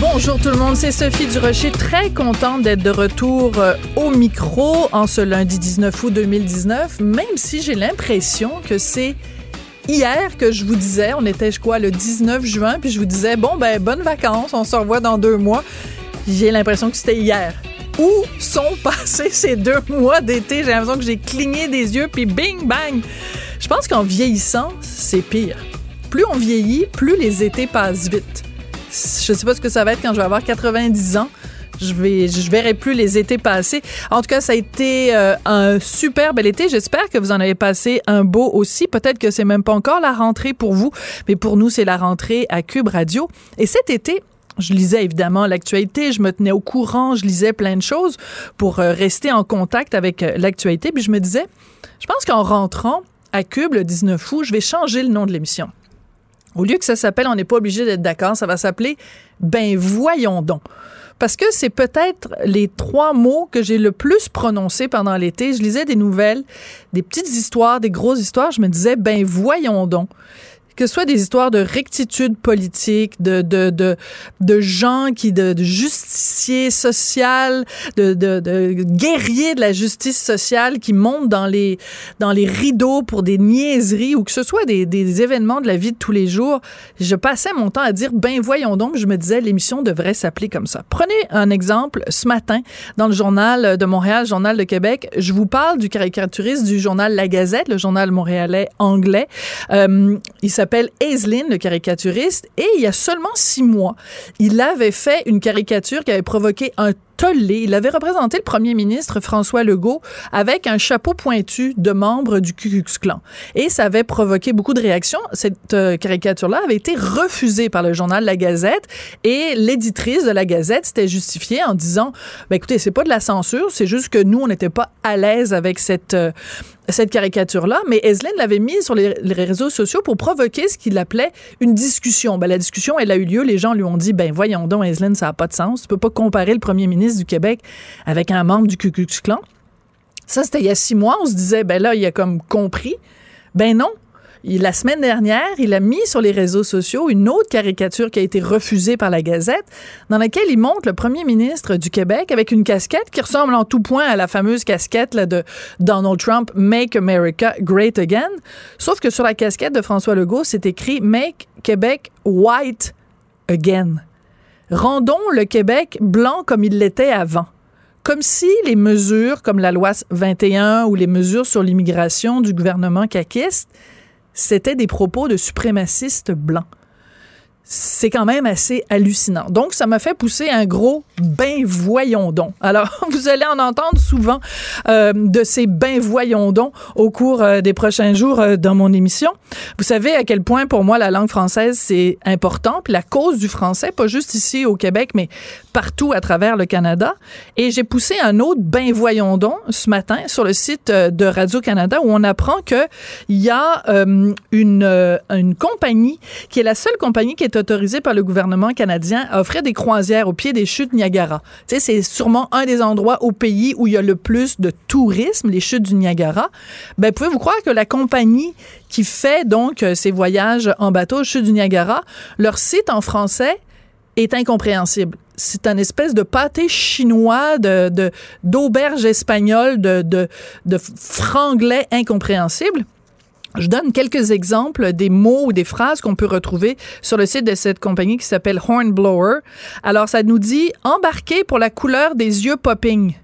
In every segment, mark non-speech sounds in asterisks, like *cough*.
Bonjour tout le monde, c'est Sophie Durocher, très contente d'être de retour euh, au micro en ce lundi 19 août 2019, même si j'ai l'impression que c'est hier que je vous disais, on était je crois le 19 juin, puis je vous disais bon ben bonnes vacances, on se revoit dans deux mois. J'ai l'impression que c'était hier. Où sont *laughs* passés ces deux mois d'été? J'ai l'impression que j'ai cligné des yeux, puis bing bang. Je pense qu'en vieillissant, c'est pire. Plus on vieillit, plus les étés passent vite. Je sais pas ce que ça va être quand je vais avoir 90 ans. Je vais, je verrai plus les étés passer. En tout cas, ça a été euh, un super bel été. J'espère que vous en avez passé un beau aussi. Peut-être que c'est même pas encore la rentrée pour vous, mais pour nous, c'est la rentrée à Cube Radio. Et cet été, je lisais évidemment l'actualité, je me tenais au courant, je lisais plein de choses pour euh, rester en contact avec euh, l'actualité. Puis je me disais, je pense qu'en rentrant à Cube le 19 août, je vais changer le nom de l'émission. Au lieu que ça s'appelle On n'est pas obligé d'être d'accord, ça va s'appeler Ben voyons donc. Parce que c'est peut-être les trois mots que j'ai le plus prononcés pendant l'été. Je lisais des nouvelles, des petites histoires, des grosses histoires. Je me disais, ben voyons donc que ce soit des histoires de rectitude politique, de, de, de, de gens qui, de, de justiciers sociaux, de, de, de, guerriers de la justice sociale qui montent dans les, dans les rideaux pour des niaiseries ou que ce soit des, des événements de la vie de tous les jours, je passais mon temps à dire, ben voyons donc, je me disais, l'émission devrait s'appeler comme ça. Prenez un exemple, ce matin, dans le journal de Montréal, journal de Québec, je vous parle du caricaturiste du journal La Gazette, le journal montréalais anglais. Euh, il s'appelle s'appelle Aislinn, le caricaturiste, et il y a seulement six mois, il avait fait une caricature qui avait provoqué un tollé. Il avait représenté le premier ministre François Legault avec un chapeau pointu de membre du Ku Klux Klan. Et ça avait provoqué beaucoup de réactions. Cette euh, caricature-là avait été refusée par le journal La Gazette et l'éditrice de La Gazette s'était justifiée en disant, ben écoutez, c'est pas de la censure, c'est juste que nous, on n'était pas à l'aise avec cette, euh, cette caricature-là, mais Eslin l'avait mise sur les, réseaux sociaux pour provoquer ce qu'il appelait une discussion. Ben, la discussion, elle a eu lieu. Les gens lui ont dit, ben voyons donc, Eslin, ça n'a pas de sens. Tu peux pas comparer le premier ministre du Québec avec un membre du Ku Klux Klan. Ça, c'était il y a six mois. On se disait, ben là, il a comme compris. Ben non, la semaine dernière, il a mis sur les réseaux sociaux une autre caricature qui a été refusée par la Gazette, dans laquelle il montre le premier ministre du Québec avec une casquette qui ressemble en tout point à la fameuse casquette de Donald Trump, Make America Great Again. Sauf que sur la casquette de François Legault, c'est écrit Make Québec White Again. Rendons le Québec blanc comme il l'était avant comme si les mesures comme la loi 21 ou les mesures sur l'immigration du gouvernement caquiste c'était des propos de suprémacistes blancs c'est quand même assez hallucinant. Donc, ça m'a fait pousser un gros ben voyons donc. Alors, *laughs* vous allez en entendre souvent euh, de ces ben voyons donc au cours euh, des prochains jours euh, dans mon émission. Vous savez à quel point pour moi la langue française c'est important, puis la cause du français, pas juste ici au Québec, mais partout à travers le Canada. Et j'ai poussé un autre ben voyons donc ce matin sur le site de Radio Canada où on apprend que il y a une une compagnie qui est la seule compagnie qui est autorisé par le gouvernement canadien à offrir des croisières au pied des chutes Niagara. Tu sais, c'est sûrement un des endroits au pays où il y a le plus de tourisme, les chutes du Niagara. Ben, pouvez-vous croire que la compagnie qui fait donc euh, ces voyages en bateau aux chutes du Niagara, leur site en français est incompréhensible. C'est un espèce de pâté chinois, de, d'auberge espagnole, de, de, de franglais incompréhensible. Je donne quelques exemples des mots ou des phrases qu'on peut retrouver sur le site de cette compagnie qui s'appelle Hornblower. Alors, ça nous dit embarquer pour la couleur des yeux popping.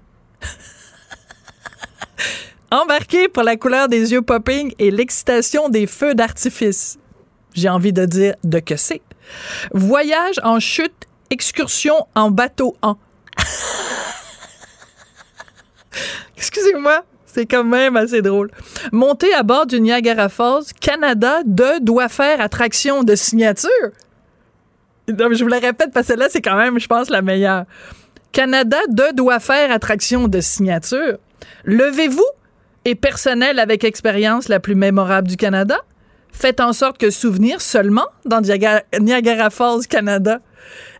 *laughs* embarquer pour la couleur des yeux popping et l'excitation des feux d'artifice. J'ai envie de dire de que c'est. Voyage en chute, excursion en bateau en. *laughs* Excusez-moi, c'est quand même assez drôle. Monter à bord du Niagara Falls, Canada de doit faire attraction de signature. je vous la répète parce que là, c'est quand même, je pense, la meilleure. Canada de doit faire attraction de signature. Levez-vous, et personnel avec expérience la plus mémorable du Canada? Faites en sorte que souvenir seulement dans Niagara Falls, Canada.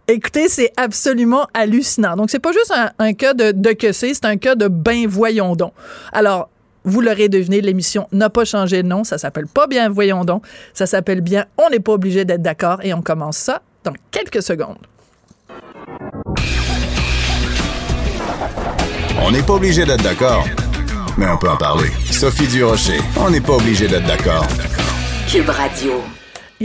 Écoutez, c'est absolument hallucinant. Donc, c'est pas juste un, cas de, de que c'est, c'est un cas de ben voyons donc. Alors, vous l'aurez deviné, l'émission n'a pas changé de nom. Ça s'appelle pas bien Voyons donc. Ça s'appelle bien On n'est pas obligé d'être d'accord et on commence ça dans quelques secondes. On n'est pas obligé d'être d'accord, mais on peut en parler. Sophie Durocher, on n'est pas obligé d'être d'accord. Cube Radio.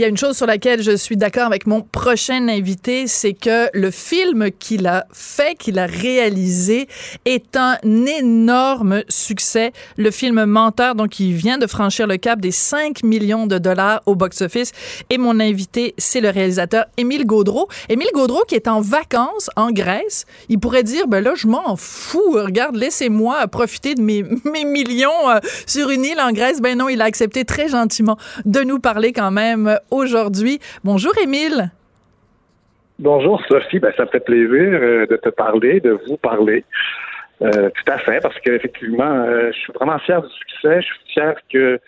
Il y a une chose sur laquelle je suis d'accord avec mon prochain invité, c'est que le film qu'il a fait, qu'il a réalisé, est un énorme succès. Le film Menteur, donc, il vient de franchir le cap des 5 millions de dollars au box-office. Et mon invité, c'est le réalisateur Émile Gaudreau. Émile Gaudreau qui est en vacances en Grèce. Il pourrait dire, ben là, je m'en fous. Regarde, laissez-moi profiter de mes, millions euh, sur une île en Grèce. Ben non, il a accepté très gentiment de nous parler quand même aujourd'hui. Bonjour, Émile. Bonjour, Sophie. Ben, ça me fait plaisir euh, de te parler, de vous parler. Euh, tout à fait, parce qu'effectivement, euh, je suis vraiment fier du succès. Je suis fier que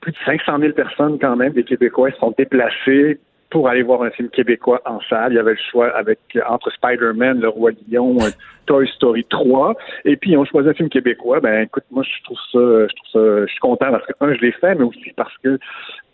plus de 500 000 personnes, quand même, des Québécois, sont déplacés pour aller voir un film québécois en salle. Il y avait le choix avec entre Spider-Man, Le Roi Lion, Toy Story 3, et puis on choisit un film québécois. Ben écoute, moi je trouve ça, je trouve ça, je suis content parce que un, je l'ai fait, mais aussi parce que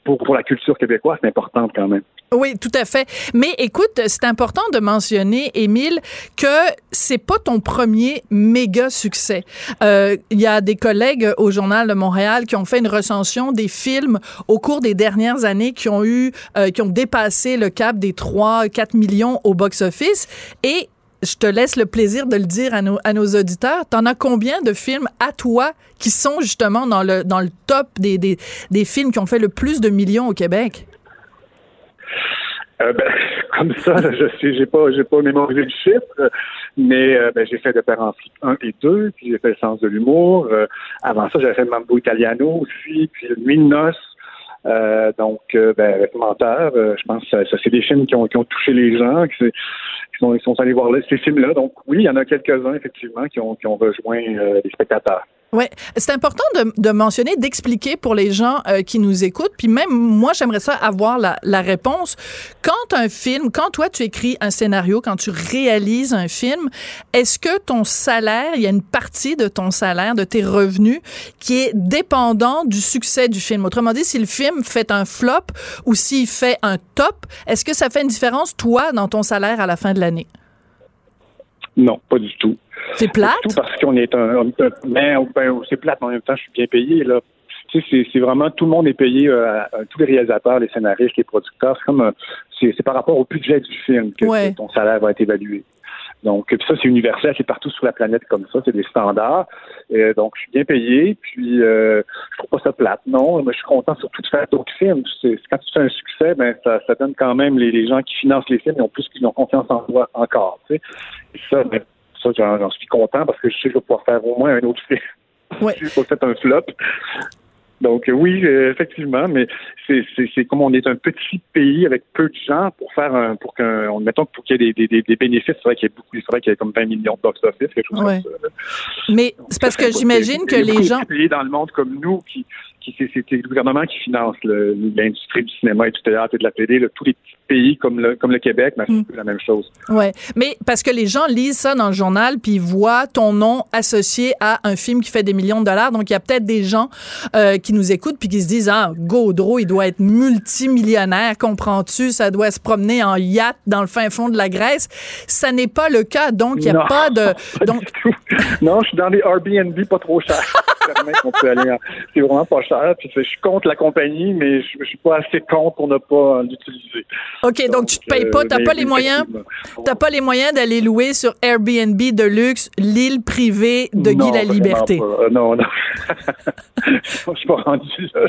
pour, la culture québécoise, c'est important quand même. Oui, tout à fait. Mais écoute, c'est important de mentionner, Émile, que c'est pas ton premier méga succès. Euh, il y a des collègues au Journal de Montréal qui ont fait une recension des films au cours des dernières années qui ont eu, euh, qui ont dépassé le cap des 3, 4 millions au box-office. Et je te laisse le plaisir de le dire à nos, auditeurs. T'en as combien de films à toi qui sont justement dans le, dans le top des, des, des films qui ont fait le plus de millions au Québec? Euh, ben, *laughs* comme ça, je sais, j'ai pas, j'ai pas mémorisé le chiffre, mais euh, ben, j'ai fait de en 1 et 2, puis j'ai fait le sens de l'humour. Euh, avant ça, j'avais fait Mambo Italiano aussi, puis Nuit de noces. donc, ben, avec Menteur, je pense que ça, c'est des films qui ont, qui ont touché les gens, ils sont allés voir ces films-là. Donc oui, il y en a quelques-uns effectivement qui ont, qui ont rejoint euh, les spectateurs. Oui, c'est important de, mentionner, d'expliquer pour les gens euh, qui nous écoutent. Puis même moi, j'aimerais ça avoir la, la, réponse. Quand un film, quand toi tu écris un scénario, quand tu réalises un film, est-ce que ton salaire, il y a une partie de ton salaire, de tes revenus, qui est dépendant du succès du film? Autrement dit, si le film fait un flop ou s'il fait un top, est-ce que ça fait une différence, toi, dans ton salaire à la fin de l'année? Non, pas du tout. C'est plate? Tout parce qu'on est un, ben, ben, c'est plate, mais en même temps, je suis bien payé, là. Tu sais, c'est vraiment tout le monde est payé, euh, tous les réalisateurs, les scénaristes, les producteurs. C'est comme c'est par rapport au budget du film que, ton salaire va être évalué. Donc, ça, c'est universel, c'est partout sur la planète comme ça, c'est des standards. Donc, je suis bien payé, puis euh, je trouve pas ça plate. Non, mais je suis content surtout de faire d'autres films. quand tu fais un succès, ben ça, ça donne quand même les, gens qui financent les films, ils ont plus qu'ils ont confiance en toi encore. Tu sais. Et ça, ben, ça, j'en suis content parce que je sais que je vais pouvoir faire au moins un autre film. Ouais. *laughs* je pas fait un flop. Donc oui, euh, effectivement, mais c'est comme on est un petit pays avec peu de gens pour faire un pour qu'un mettons pour qu'il y ait des, des, des bénéfices, c'est vrai qu'il y a beaucoup, c'est vrai qu'il y a comme 20 millions de box office, quelque chose comme ça. Mais c'est parce que j'imagine que les gens pays dans le monde comme nous qui c'est le gouvernement qui finance l'industrie du cinéma et du théâtre et de la télé, tous les petits pays comme le, comme le Québec, mais c'est mm. la même chose. Ouais, mais parce que les gens lisent ça dans le journal puis voient ton nom associé à un film qui fait des millions de dollars, donc il y a peut-être des gens euh, qui nous écoutent puis qui se disent ah Gaudreau, il doit être multimillionnaire, comprends-tu? Ça doit se promener en yacht dans le fin fond de la Grèce. Ça n'est pas le cas, donc il n'y a pas de *laughs* donc non, je suis dans les Airbnb pas trop chers. *laughs* C'est vraiment pas cher je suis contre la compagnie, mais je, ne suis pas assez contre pour ne pas l'utiliser. OK, donc, tu te payes pas, t'as pas les moyens, t'as pas les moyens d'aller louer sur Airbnb de luxe l'île privée de Guy la Liberté. Euh, non, non. *laughs* je suis pas rendu là.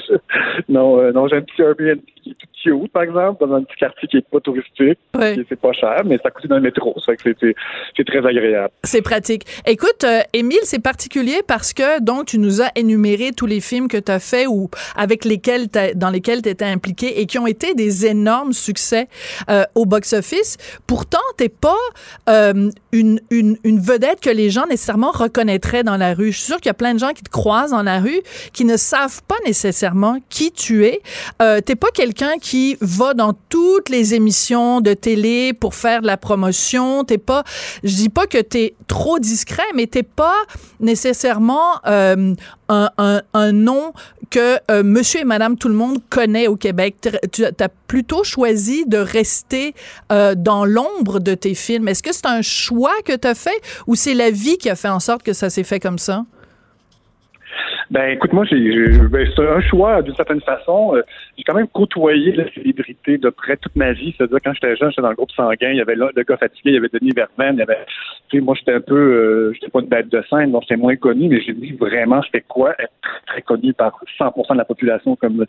Non, euh, non, j'ai un petit Airbnb qui est tout cute, par exemple, dans un petit quartier qui est pas touristique. Oui. C'est pas cher, mais ça coûte dans le métro. Ça fait que c'est très agréable. C'est pratique. Écoute, euh, Émile, c'est particulier parce que, donc, tu nous as énuméré tous les films que tu as fait ou avec lesquels dans lesquels tu étais impliqué et qui ont été des énormes succès euh, au box-office. Pourtant, t'es pas euh, une, une, une vedette que les gens nécessairement reconnaîtraient dans la rue. Je suis sûre qu'il y a plein de gens qui te croisent dans la rue qui ne savent pas nécessairement qui tu es. Euh, t'es pas quelqu'un qui va dans toutes les émissions de télé pour faire de la promotion. T'es pas, je dis pas que t'es trop discret, mais t'es pas nécessairement euh, un, un, un, nom que euh, monsieur et madame tout le monde connaît au Québec. Tu as plutôt choisi de rester euh, dans l'ombre de tes films. Est-ce que c'est un choix que tu as fait ou c'est la vie qui a fait en sorte que ça s'est fait comme ça? Ben, écoute, moi, ben, c'est un choix d'une certaine façon. Euh, j'ai quand même côtoyé la célébrité de près toute ma vie. C'est-à-dire, quand j'étais jeune, j'étais dans le groupe sanguin, il y avait le gars fatigué, il y avait Denis Verven, il y avait, tu sais, moi, j'étais un peu, euh, j'étais pas une bête de scène, donc c'était moins connu, mais j'ai dit vraiment, c'était quoi être très, connu par 100% de la population comme,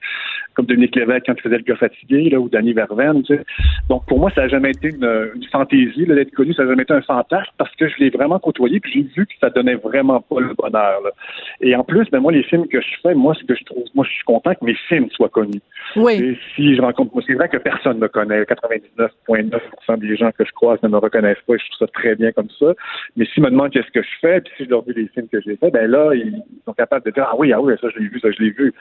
comme Denis Lévesque quand il faisait le gars fatigué, là, ou Denis Verven, tu sais. Donc, pour moi, ça n'a jamais été une, une fantaisie, d'être connu, ça n'a jamais été un fantasme parce que je l'ai vraiment côtoyé, puis j'ai vu que ça donnait vraiment pas le bonheur. Et en plus, ben, moi, les films que je fais, moi, ce que je trouve, moi, je suis content que mes films soient connus. Oui. Et si je rencontre, c'est vrai que personne ne me connaît. 99,9% des gens que je croise ne me reconnaissent pas et je trouve ça très bien comme ça. Mais s'ils me demandent qu'est-ce que je fais, puis si je leur dis les films que j'ai fait, ben là, ils sont capables de dire, ah oui, ah oui, ça, je l'ai vu, ça, je l'ai vu.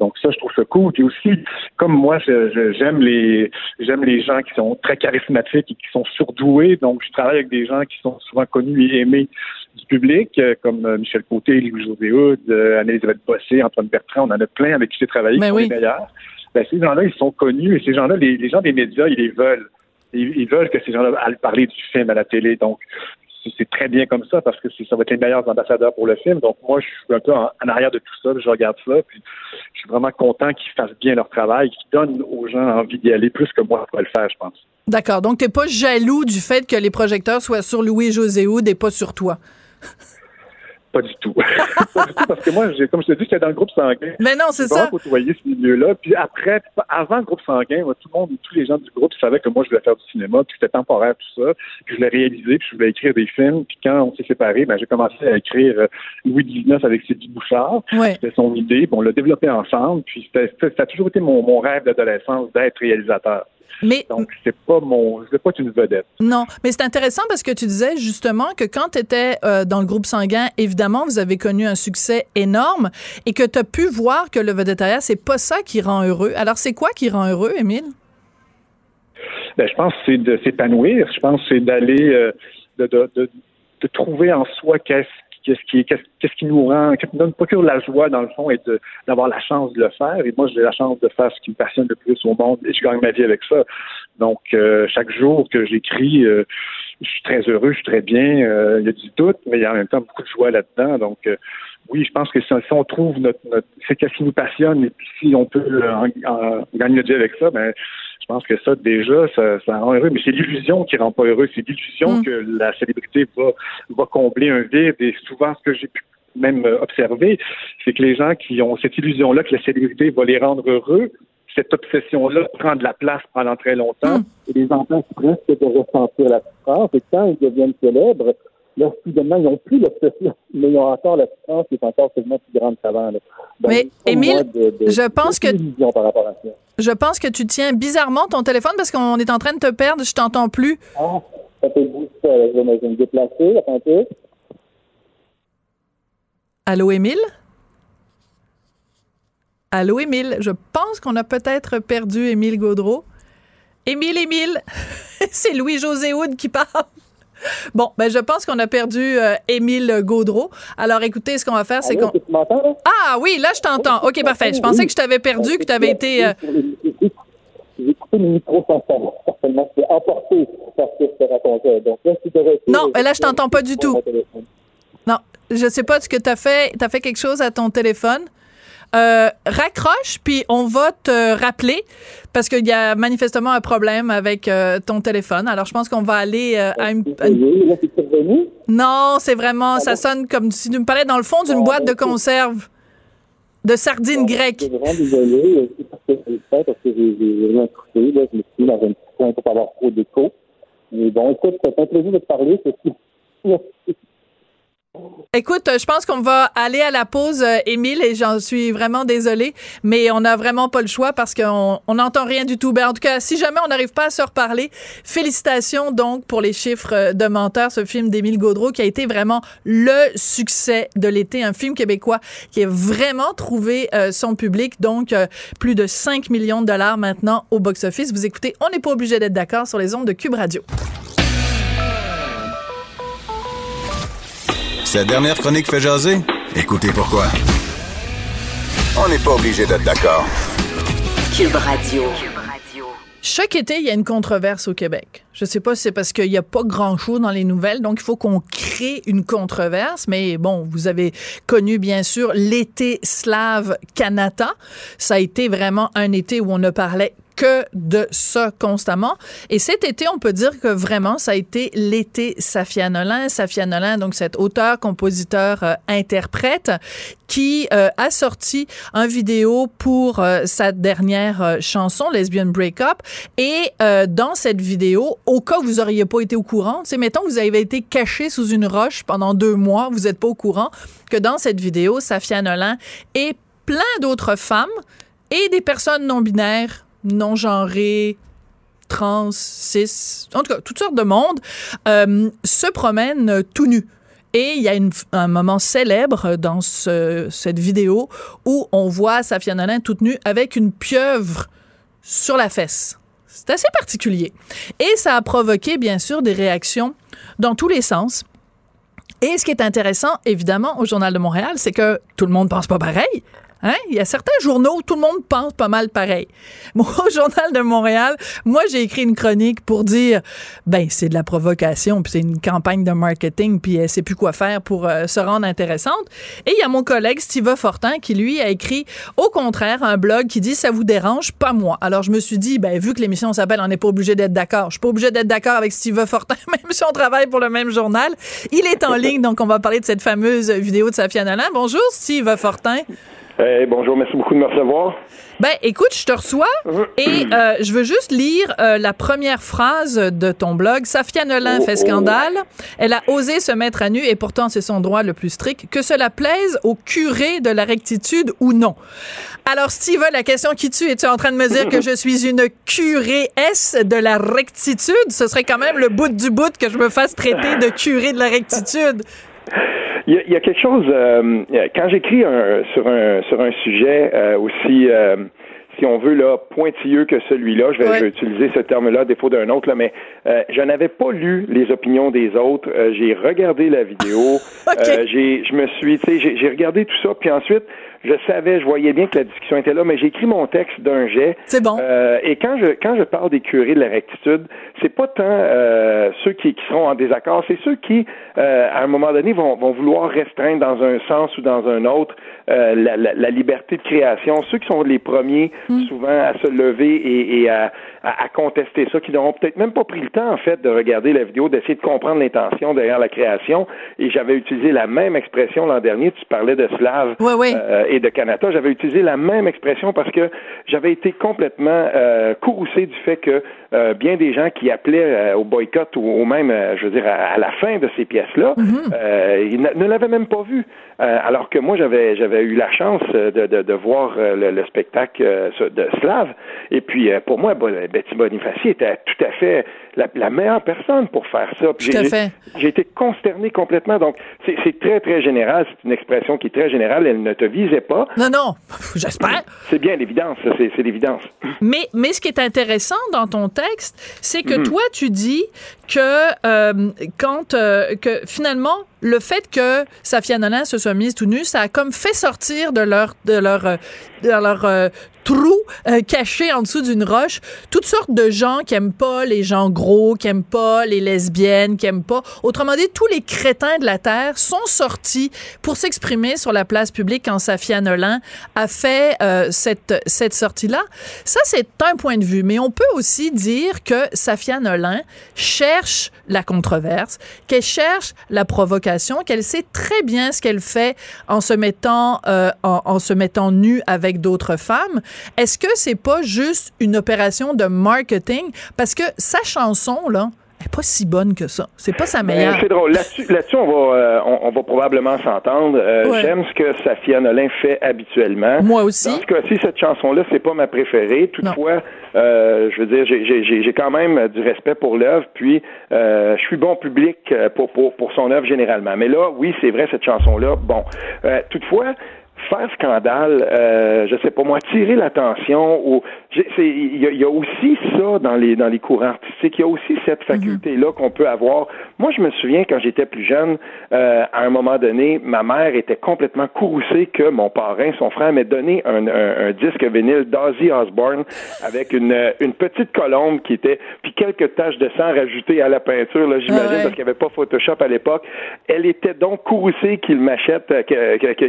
Donc, ça, je trouve ça cool. Puis aussi, comme moi, j'aime les, j'aime les gens qui sont très charismatiques et qui sont surdoués. Donc, je travaille avec des gens qui sont souvent connus et aimés du public, euh, comme euh, Michel Côté, Louis-José Houd, euh, Anne-Elisabeth Bossé, Antoine Bertrand, on en a plein avec qui j'ai travaillé, ben qui sont les meilleurs. Ben, ces gens-là, ils sont connus et ces gens-là, les, gens des médias, ils les veulent. Ils, veulent que ces gens-là aillent parler du film à la télé. Donc, c'est très bien comme ça parce que ça va être les meilleurs ambassadeurs pour le film. Donc moi, je suis un peu en, arrière de tout ça, je regarde ça, puis je suis vraiment content qu'ils fassent bien leur travail, qu'ils donnent aux gens envie d'y aller plus que moi pour le faire, je pense. D'accord. Donc tu n'es pas jaloux du fait que les projecteurs soient sur Louis José Houd et pas sur toi? Pas du tout. *laughs* pas du tout, parce que moi, j'ai, comme je te dis, j'étais dans le groupe sanguin. Mais non, c'est ça. côtoyer ce milieu-là. Puis après, avant le groupe sanguin, tout le monde, tous les gens du groupe savaient que moi, je voulais faire du cinéma, puis c'était temporaire, tout ça. Puis je l'ai réalisé, puis je voulais écrire des films. Puis quand on s'est séparés, ben, j'ai commencé à écrire euh, Louis XIX avec Sylvie Bouchard. C'était son idée. Puis on l'a développé ensemble. Puis c'était, ça a toujours été mon, mon rêve d'adolescence d'être réalisateur. Mais, Donc, c'est pas mon, c'est pas une vedette. Non, mais c'est intéressant parce que tu disais justement que quand tu étais euh, dans le groupe sanguin, évidemment, vous avez connu un succès énorme et que tu as pu voir que le vedettariat, c'est pas ça qui rend heureux. Alors, c'est quoi qui rend heureux, Émile? Ben, je pense que c'est de s'épanouir. Je pense que c'est d'aller, euh, de, de, de, de, trouver en soi qu'est-ce qu'est-ce qui, qu'est-ce qui nous rend, qu'est-ce qui nous procure la joie, dans le fond, et d'avoir la chance de le faire. Et moi, j'ai la chance de faire ce qui me passionne le plus au monde et je gagne ma vie avec ça. Donc, euh, chaque jour que j'écris, euh, je suis très heureux, je suis très bien. Euh, il y a du doute, mais il y a en même temps beaucoup de joie là-dedans. Donc, oui, je pense que si, on trouve notre, notre c'est ce qui nous passionne et puis si on peut en, gagner notre vie avec ça, ben je pense que ça, déjà, ça, ça rend heureux. Mais c'est l'illusion qui rend pas heureux. C'est l'illusion mm. que la célébrité va, va combler un vide. Et souvent, ce que j'ai pu même observer, c'est que les gens qui ont cette illusion-là que la célébrité va les rendre heureux, cette obsession-là prend de la place pendant très longtemps mm. et les empêche presque de ressentir la souffrance. Et quand ils deviennent célèbres, là, soudainement, ils n'ont plus l'obsession, mais ils ont encore la souffrance qui est encore tellement plus grande qu'avant. Mais, Émile, je pense que... Je pense que tu tiens bizarrement ton téléphone parce qu'on est en train de te perdre, je t'entends plus. Ah, ça peut bouger, je vais me déplacer, un peu. Allô, Émile? Allô, Émile? Je pense qu'on a peut-être perdu Émile Gaudreau. Émile, Émile! *laughs* C'est Louis-José Houd qui parle. Bon, ben je pense qu'on a perdu euh, Émile Gaudreau. Alors écoutez, ce qu'on va faire, c'est qu'on... Ah oui, là je t'entends. OK, parfait. Je pensais que je t'avais perdu, que tu avais été... Euh, j'ai coupé le micro sans certainement. C'est emporté parce que je te racontais. Donc là, si Non, mais là, je t'entends pas du tout. Non, je sais pas ce que tu as fait. Tu as fait quelque chose à ton téléphone? Euh, raccroche, puis on va te rappeler parce qu'il y a manifestement un problème avec euh, ton téléphone. Alors, je pense qu'on va aller euh, à une... Non, c'est vraiment... Ça sonne comme si tu me parlais dans le fond d'une boîte de conserve de sardines grecques. Je suis vraiment désolé. fait parce que j'ai rien trouvé. Là, je me suis mis dans un petit coin pour pas avoir trop d'écho. Mais bon, écoute, c'est un plaisir de te parler. Écoute, je pense qu'on va aller à la pause, euh, Émile, et j'en suis vraiment désolée, mais on n'a vraiment pas le choix parce qu'on n'entend rien du tout. Ben, en tout cas, si jamais on n'arrive pas à se reparler, félicitations donc pour les chiffres euh, de Menteur, ce film d'Émile Gaudreau qui a été vraiment le succès de l'été, un film québécois qui a vraiment trouvé euh, son public, donc plus de 5 millions de dollars maintenant au box-office. Vous écoutez, on n'est pas obligé d'être d'accord sur les ondes de Cube Radio. Cette dernière chronique fait jaser? Écoutez pourquoi. On n'est pas obligé d'être d'accord. Cube Radio. Chaque été, il y a une controverse au Québec. Je sais pas si c'est parce qu'il n'y a pas grand-chose dans les nouvelles, donc il faut qu'on crée une controverse. Mais bon, vous avez connu, bien sûr, l'été slave Canada. Ça a été vraiment un été où on ne parlait que de ça constamment. Et cet été, on peut dire que vraiment, ça a été l'été Safia Nolin. Safia Nolin, donc cet auteur, compositeur, euh, interprète, qui euh, a sorti un vidéo pour euh, sa dernière chanson, Lesbian Breakup. Et dans cette vidéo, au cas où vous auriez pas été au courant, c'est mettons vous avez été caché sous une roche pendant deux mois, vous n'êtes pas au courant que dans cette vidéo, Safia Nolin et plein d'autres femmes et des personnes non binaires non genrés, trans, cis, en tout cas, toutes sortes de monde, euh, se promènent tout nus. Et il y a un moment célèbre dans cette vidéo où on voit Safia Nolin toute nue avec une pieuvre sur la fesse. C'est assez particulier. Et ça a provoqué, bien sûr, des réactions dans tous les sens. Et ce qui est intéressant, évidemment, au Journal de Montréal, c'est que tout le monde pense pas pareil. Hein? Il y a certains journaux où tout le monde pense pas mal pareil. *laughs* Moi, au Journal de Montréal, moi, j'ai écrit une chronique pour dire, ben, c'est de la provocation, puis c'est une campagne de marketing, puis elle sait plus quoi faire pour euh, se rendre intéressante. Et il y a mon collègue Steve Fortin qui, lui, a écrit, au contraire, un blog qui dit, ça vous dérange, pas moi. Alors, je me suis dit, ben, vu que l'émission s'appelle On n'est pas obligé d'être d'accord, je suis pas obligé d'être d'accord avec Steve Fortin, *laughs* même si on travaille pour le même journal. Il est en ligne, donc on va parler de cette fameuse vidéo de Safia Nolin. Bonjour, Steve Fortin bonjour, merci beaucoup de me recevoir. Ben, écoute, je te reçois et euh, je veux juste lire euh, la première phrase de ton blog. Safia Nolin oh, fait oh. scandale. Elle a osé se mettre à nu et pourtant c'est son droit le plus strict. Que cela plaise au curé de la rectitude ou non? Alors, Steve, la question qui tue, es-tu en train de me dire que je suis une curée S de la rectitude? Ce serait quand même le bout du bout que je me fasse traiter de curé de la rectitude. *laughs* Il y, a, quelque chose euh, quand j'écris sur un sur un sujet euh, aussi euh, si on veut là pointilleux que celui-là, je vais, utiliser ce terme-là défaut d'un autre là, mais je n'avais pas lu les opinions des autres. j'ai regardé la vidéo, *laughs* j'ai je me suis, tu sais, j'ai regardé tout ça, puis ensuite je savais, je voyais bien que la discussion était là, mais j'ai écrit mon texte d'un jet. C'est bon. Euh, et quand je quand je parle des curés de la rectitude, c'est pas tant euh, ceux qui, qui seront en désaccord, c'est ceux qui, euh, à un moment donné, vont, vont vouloir restreindre dans un sens ou dans un autre euh, la, la, la, liberté de création. Ceux qui sont les premiers, hmm. souvent, à se lever et, et à, à, contester ça, qui n'auront peut-être même pas pris le temps, en fait, de regarder la vidéo, d'essayer de comprendre l'intention derrière la création. Et j'avais utilisé la même expression l'an dernier. Tu parlais de slave euh, et de Canada. J'avais utilisé la même expression parce que j'avais été complètement euh, courroucé du fait que euh, bien des gens qui appelaient euh, au boycott ou, même, euh, je veux dire, à, la fin de ces pièces-là, mm-hmm. ils ne, l'avaient même pas vu. alors que moi, j'avais j'avais eu la chance de, de, de voir le, spectacle de Slav. Et puis, pour moi, Betty Bonifaci était tout à fait la, la meilleure personne pour faire ça. J'ai été consterné complètement. Donc, c'est très, très général. C'est une expression qui est très générale. Elle ne te visait pas. Non, non, *laughs* j'espère. C'est bien l'évidence. C'est l'évidence. Mais, mais ce qui est intéressant dans ton texte, c'est que mhm. toi, tu dis que euh, quand euh, que finalement le fait que Safia Nolin se soit mise tout nue, ça a comme fait sortir de leur de leur euh, de leur euh, trou euh, caché en dessous d'une roche toutes sortes de gens qui aiment pas les gens gros, qui aiment pas les lesbiennes, qui aiment pas. Autrement dit, tous les crétins de la terre sont sortis pour s'exprimer sur la place publique quand Safia Nolin a fait cette cette sortie là. Ça c'est un point de vue, mais on peut aussi dire que Safia Nolin cherche la controverse, qu'elle cherche la provocation qu'elle sait très bien ce qu'elle fait en se mettant euh, en, se mettant nue avec d'autres femmes. Est-ce que c'est pas juste une opération de marketing? Parce que sa chanson là, elle pas si bonne que ça. C'est pas sa ben, meilleure. c'est drôle. Là-dessus, là-dessus, on va, euh, on, va probablement s'entendre. Euh, j'aime ce que Safia Nolin fait habituellement. Moi aussi. Dans ce cas-ci, cette chanson-là, c'est pas ma préférée. Toutefois, euh, je veux dire, j'ai quand même du respect pour l'œuvre. Puis, je suis bon public pour, pour, pour son œuvre généralement. Mais là, oui, c'est vrai, cette chanson-là. Bon. toutefois, faire scandale, euh, je sais pas moi, tirer l'attention ou il y, a aussi ça dans les dans les courants artistiques, il y a aussi cette mhm. faculté là qu'on peut avoir. Moi, je me souviens quand j'étais plus jeune, euh, à un moment donné, ma mère était complètement courroucée que mon parrain, son frère, m'ait donné un, un, disque vinyle d'Ozzy Osbourne avec une une petite colombe qui était puis quelques taches de sang rajoutées à la peinture là, j'imagine parce qu'il n'y avait pas Photoshop à l'époque. Elle était donc courroucée qu'il m'achète, euh,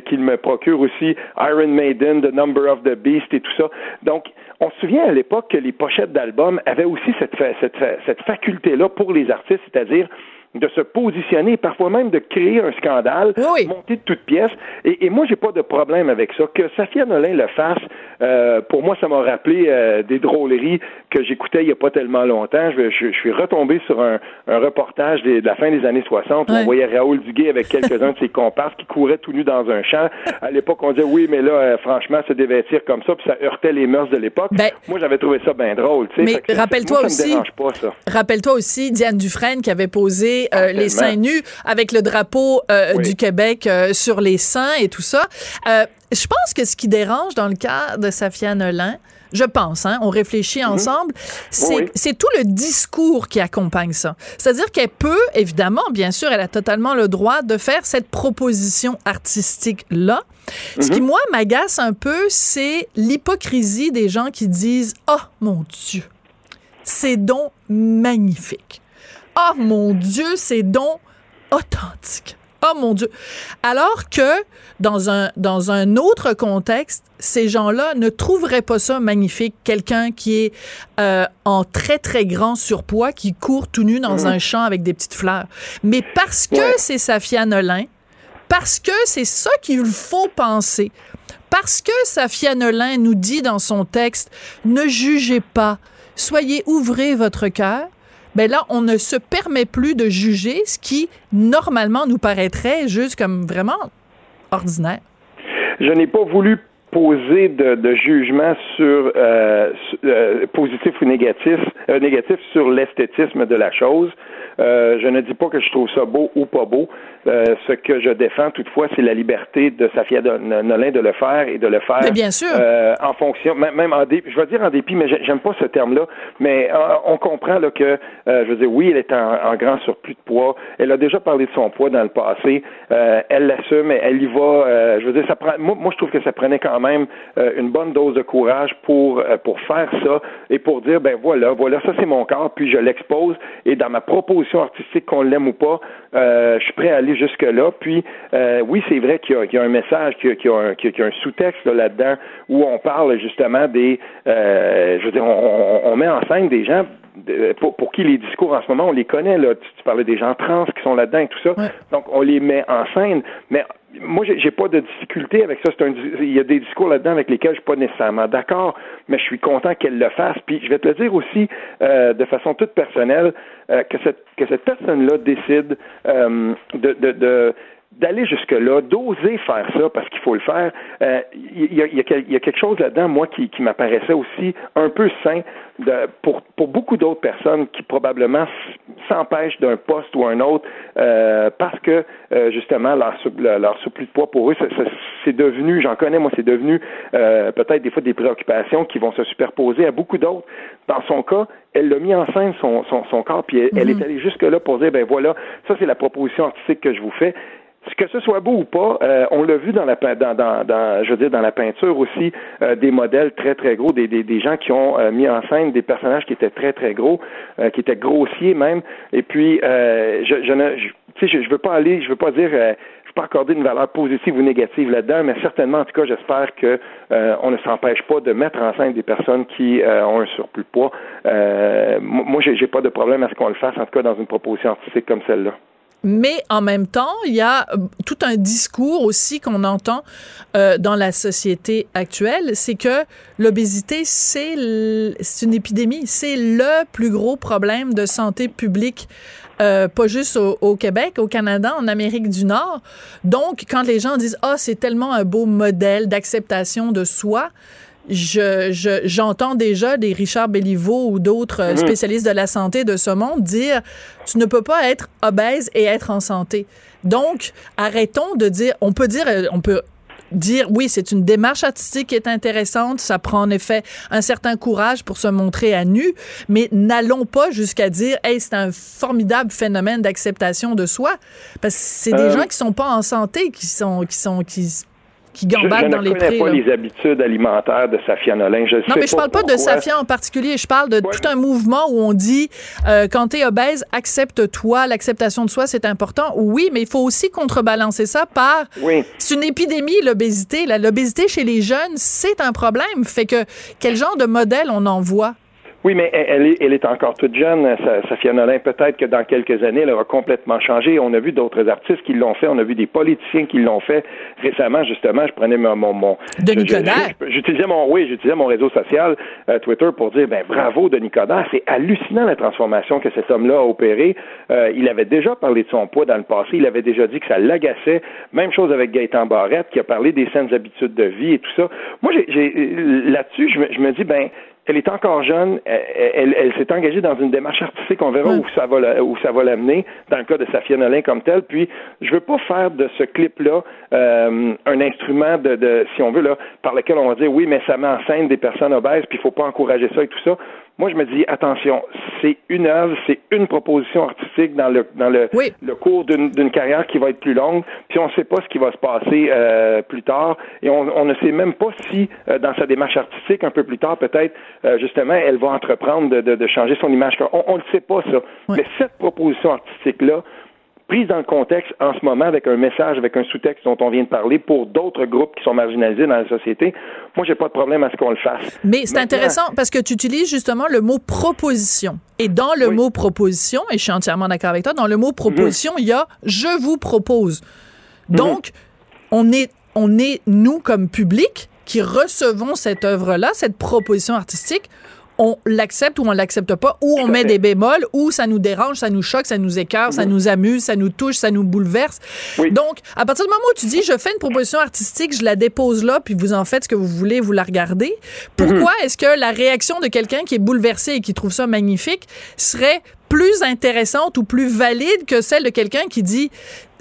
qu'il me procure aussi Iron Maiden, The Number of the Beast et tout ça. Donc, on se souvient à l'époque que les pochettes d'albums avaient aussi cette, cette, cette faculté-là pour les artistes, c'est-à-dire de se positionner, parfois même de créer un scandale, monter de toutes pièces. Et, et moi, j'ai pas de problème avec ça. Que Safia Nolin le fasse, euh, pour moi, ça m'a rappelé euh, des drôleries que j'écoutais il y a pas tellement longtemps. Je, je, suis retombé sur un, un reportage de la fin des années 60 où on voyait Raoul Duguay avec quelques-uns de ses comparses qui couraient tout nus dans un champ. À l'époque, on disait oui, mais là, euh, franchement, se dévêtir comme ça, puis ça heurtait les mœurs de l'époque. Ben, moi, j'avais trouvé ça bien drôle. Mais rappelle-toi aussi, rappelle-toi aussi Diane Dufresne qui avait posé euh, les seins nus avec le drapeau euh, du Québec euh, sur les seins et tout ça. je pense que ce qui dérange dans le cas de Safia Nolin, je pense, hein, on réfléchit mhm. ensemble, c'est tout le discours qui accompagne ça. C'est-à-dire qu'elle peut, évidemment, bien sûr, elle a totalement le droit de faire cette proposition artistique-là. Ce qui, mhm. moi, m'agace un peu, c'est l'hypocrisie des gens qui disent « Oh, mon Dieu, c'est donc magnifique. Oh mon Dieu, c'est donc authentique. Oh mon Dieu. Alors que dans un, dans un autre contexte, ces gens-là ne trouveraient pas ça magnifique. Quelqu'un qui est euh, en très, très grand surpoids, qui court tout nu dans mhm. un champ avec des petites fleurs. Mais parce que c'est Safia Nolin, parce que c'est ça qu'il faut penser, parce que Safia Nolin nous dit dans son texte, ne jugez pas, soyez, ouvrez votre cœur, ben là, on ne se permet plus de juger ce qui, normalement, nous paraîtrait juste comme vraiment ordinaire. Je n'ai pas voulu poser de, jugement sur euh, euh, positif ou négatif, euh, négatif sur l'esthétisme de la chose. Je ne dis pas que je trouve ça beau ou pas beau. Euh, ce que je défends toutefois, c'est la liberté de Safia Nolin de le faire et de le faire bien sûr. Euh, en fonction, même en dépit, je vais dire en dépit, mais j'aime pas ce terme-là, mais euh, on comprend là, que, je veux dire, oui, elle est en, grand surplus de poids, elle a déjà parlé de son poids dans le passé, elle l'assume, elle y va, je veux dire, ça prend, moi, moi, je trouve que ça prenait quand même une bonne dose de courage pour, pour faire ça et pour dire, ben voilà, voilà, ça c'est mon corps, puis je l'expose et dans ma proposition artistique, qu'on l'aime ou pas, je suis prêt à aller jusque-là. Puis, euh, oui, c'est vrai qu'il y, a un message, qu'il y, a un, sous-texte là-dedans où on parle justement des... Euh, je veux dire, on, met en scène des gens pour, pour, qui les discours en ce moment, on les connaît. Là. Tu, parlais des gens trans qui sont là-dedans et tout ça. Donc, on les met en scène. Mais moi, j'ai pas de difficulté avec ça. C'est un, il y a des discours là-dedans avec lesquels je suis pas nécessairement d'accord, mais je suis content qu'elle le fasse. Puis, je vais te le dire aussi euh, de façon toute personnelle que cette que cette personne-là décide de, de, de d'aller jusque-là, d'oser faire ça parce qu'il faut le faire. Il euh, y, a, y, a, quelque chose là-dedans, moi, qui, qui m'apparaissait aussi un peu sain de, pour, pour beaucoup d'autres personnes qui probablement s'empêchent d'un poste ou un autre euh, parce que euh, justement leur, leur surplus de poids pour eux, c'est devenu, j'en connais moi, c'est devenu peut-être des fois des préoccupations qui vont se superposer à beaucoup d'autres. Dans son cas, elle l'a mis en scène son, son, son corps, puis elle, est mm-hmm. allée jusque-là pour dire ben voilà, ça c'est la proposition artistique que je vous fais que ce soit beau ou pas, euh, on l'a vu dans la dans, dans, dans, je veux dire dans la peinture aussi euh, des modèles très très gros, des, des, des gens qui ont euh, mis en scène des personnages qui étaient très très gros, qui étaient grossiers même. Et puis je, je ne tu sais je, veux pas aller, je veux pas dire je veux pas accorder une valeur positive ou négative là-dedans, mais certainement en tout cas j'espère que on ne s'empêche pas de mettre en scène des personnes qui ont un surplus de poids. moi j'ai pas de problème à ce qu'on le fasse en tout cas dans une proposition artistique comme celle-là. Mais en même temps, il y a euh, tout un discours aussi qu'on entend euh, dans la société actuelle, c'est que l'obésité, c'est une épidémie, c'est le plus gros problème de santé publique euh, pas juste au, Québec, au Canada, en Amérique du Nord. Donc, quand les gens disent ah c'est tellement un beau modèle d'acceptation de soi, je, j'entends déjà des Richard Belliveau ou d'autres euh, mhm. spécialistes de la santé de ce monde dire tu ne peux pas être obèse et être en santé. Donc, arrêtons de dire, on peut dire, on peut dire oui, c'est une démarche artistique qui est intéressante, ça prend en effet un certain courage pour se montrer à nu, mais n'allons pas jusqu'à dire hey, c'est un formidable phénomène d'acceptation de soi parce que c'est des euh, gens qui sont pas en santé qui sont qui sont qui qui gambadent dans les prix. Je ne connais pas les habitudes alimentaires de Safia Nolin. Je non, mais je parle pas de Safia en particulier. Je parle de tout un mouvement où on dit euh, quand tu es obèse, accepte-toi. L'acceptation de soi, c'est important. Oui, mais il faut aussi contrebalancer ça par. Oui. C'est une épidémie, l'obésité. L'obésité chez les jeunes, c'est un problème. Fait que quel genre de modèle on envoie? Oui, mais elle est, elle est encore toute jeune, Safia Nolin. Peut-être que dans quelques années, elle aura complètement changé. On a vu d'autres artistes qui l'ont fait. On a vu des politiciens qui l'ont fait récemment. Justement, je prenais mon, mon, Denis Coderre. J'utilisais mon, oui, j'utilisais mon réseau social euh, Twitter pour dire, ben bravo Denis Coderre. C'est hallucinant la transformation que cet homme-là a opérée. Euh, il avait déjà parlé de son poids dans le passé. Il avait déjà dit que ça l'agaçait. Même chose avec Gaëtan Barrette qui a parlé des saines habitudes de vie et tout ça. Moi, j'ai, là-dessus, je je me dis, ben elle est encore jeune, elle, elle, s'est engagée dans une démarche artistique, on verra où ça va où ça va l'amener, dans le cas de Safia Nolin comme tel. Puis, je veux pas faire de ce clip-là euh, un instrument de, de, si on veut, là, par lequel on va dire oui, mais ça met en scène des personnes obèses, puis il faut pas encourager ça et tout ça. Moi, je me dis, attention, c'est une œuvre, c'est une proposition artistique dans le dans le, le cours d'une carrière qui va être plus longue, puis on ne sait pas ce qui va se passer euh, plus tard, et on, on, ne sait même pas si, euh, dans sa démarche artistique, un peu plus tard, peut-être, euh, justement, elle va entreprendre de, de, de, changer son image. On ne le sait pas, ça. Mais cette proposition artistique-là, prise dans le contexte en ce moment avec un message, avec un sous-texte dont on vient de parler pour d'autres groupes qui sont marginalisés dans la société, moi, j'ai pas de problème à ce qu'on le fasse. Mais c'est intéressant parce que tu utilises justement le mot proposition. Et dans le mot proposition, et je suis entièrement d'accord avec toi, dans le mot proposition, il y a je vous propose. Mhm. Donc, on est, on est, nous, comme public, qui recevons cette œuvre-là, cette proposition artistique, on l'accepte ou on l'accepte pas, ou on met des bémols, ou ça nous dérange, ça nous choque, ça nous écœure, ça nous amuse, ça nous touche, ça nous bouleverse. Donc, à partir du moment où tu dis, je fais une proposition artistique, je la dépose là, puis vous en faites ce que vous voulez, vous la regardez, pourquoi mhm. est-ce que la réaction de quelqu'un qui est bouleversé et qui trouve ça magnifique serait plus intéressante ou plus valide que celle de quelqu'un qui dit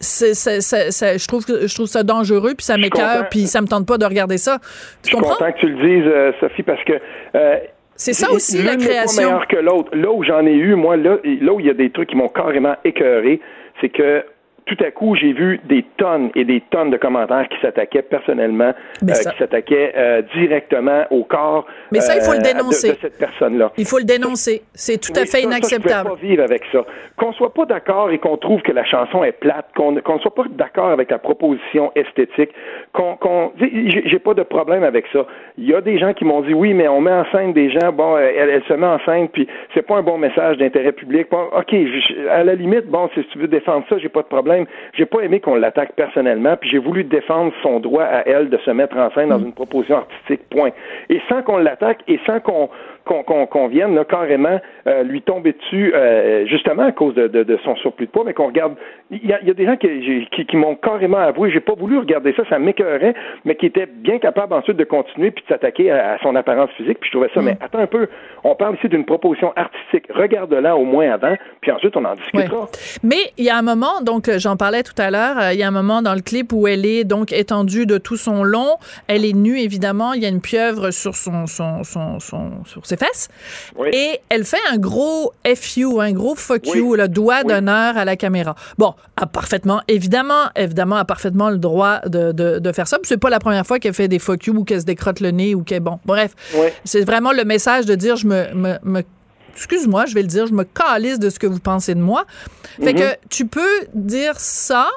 je trouve je trouve ça dangereux puis ça m'écœure puis ça me tente pas de regarder ça. Tu je suis content que tu le dises euh, Sophie parce que euh, c'est ça aussi la création. Pas meilleur que l'autre. Là où j'en ai eu, moi, là, là où il y a des trucs qui m'ont carrément écœuré, c'est que tout à coup, j'ai vu des tonnes et des tonnes de commentaires qui s'attaquaient personnellement, euh, qui s'attaquaient euh, directement au corps Mais ça, il faut le euh, dénoncer. De, cette personne-là. Il faut le dénoncer. C'est tout à fait inacceptable. Ça, je peux pas vivre avec ça. Qu'on soit pas d'accord et qu'on trouve que la chanson est plate, qu'on ne soit pas d'accord avec la proposition esthétique, qu'on, j'ai pas de problème avec ça. Il y a des gens qui m'ont dit oui, mais on met en scène des gens, bon, elle, se met en scène, puis c'est pas un bon message d'intérêt public. Bon, ok, à la limite, bon, si tu veux défendre ça, j'ai pas de problème j'ai pas aimé qu'on l'attaque personnellement, puis j'ai voulu défendre son droit à elle de se mettre en scène dans mm. une proposition artistique, point. Et sans qu'on l'attaque et sans qu'on qu'on vienne là, carrément euh, lui tomber dessus euh, justement à cause de, de, de, son surplus de poids, mais qu'on regarde. Il y a, y a, des gens qui, qui, qui m'ont carrément avoué, j'ai pas voulu regarder ça, ça m'écœurait, mais qui étaient bien capables ensuite de continuer puis de s'attaquer à, son apparence physique. Puis je trouvais ça, mm. mais attends un peu, on parle ici d'une proposition artistique. Regarde-la au moins avant, puis ensuite on en discutera. Mais il y a un moment, donc j'en parlais tout à l'heure, euh, il y a un moment dans le clip où elle est donc étendue de tout son long, elle est nue évidemment, il y a une pieuvre sur son, son, son, son sur ses fesses. Et elle fait un gros FU, un gros fuck you, le doigt d'honneur à la caméra. Bon, a parfaitement, évidemment, évidemment, a parfaitement le droit de, de, faire ça. C'est pas la première fois qu'elle fait des fuck you ou qu'elle se décrotte le nez ou qu'elle, bon, bref. C'est vraiment le message de dire, je me, me, excuse-moi, je vais le dire, je me calisse de ce que vous pensez de moi. Fait mm-hmm. que tu peux dire ça,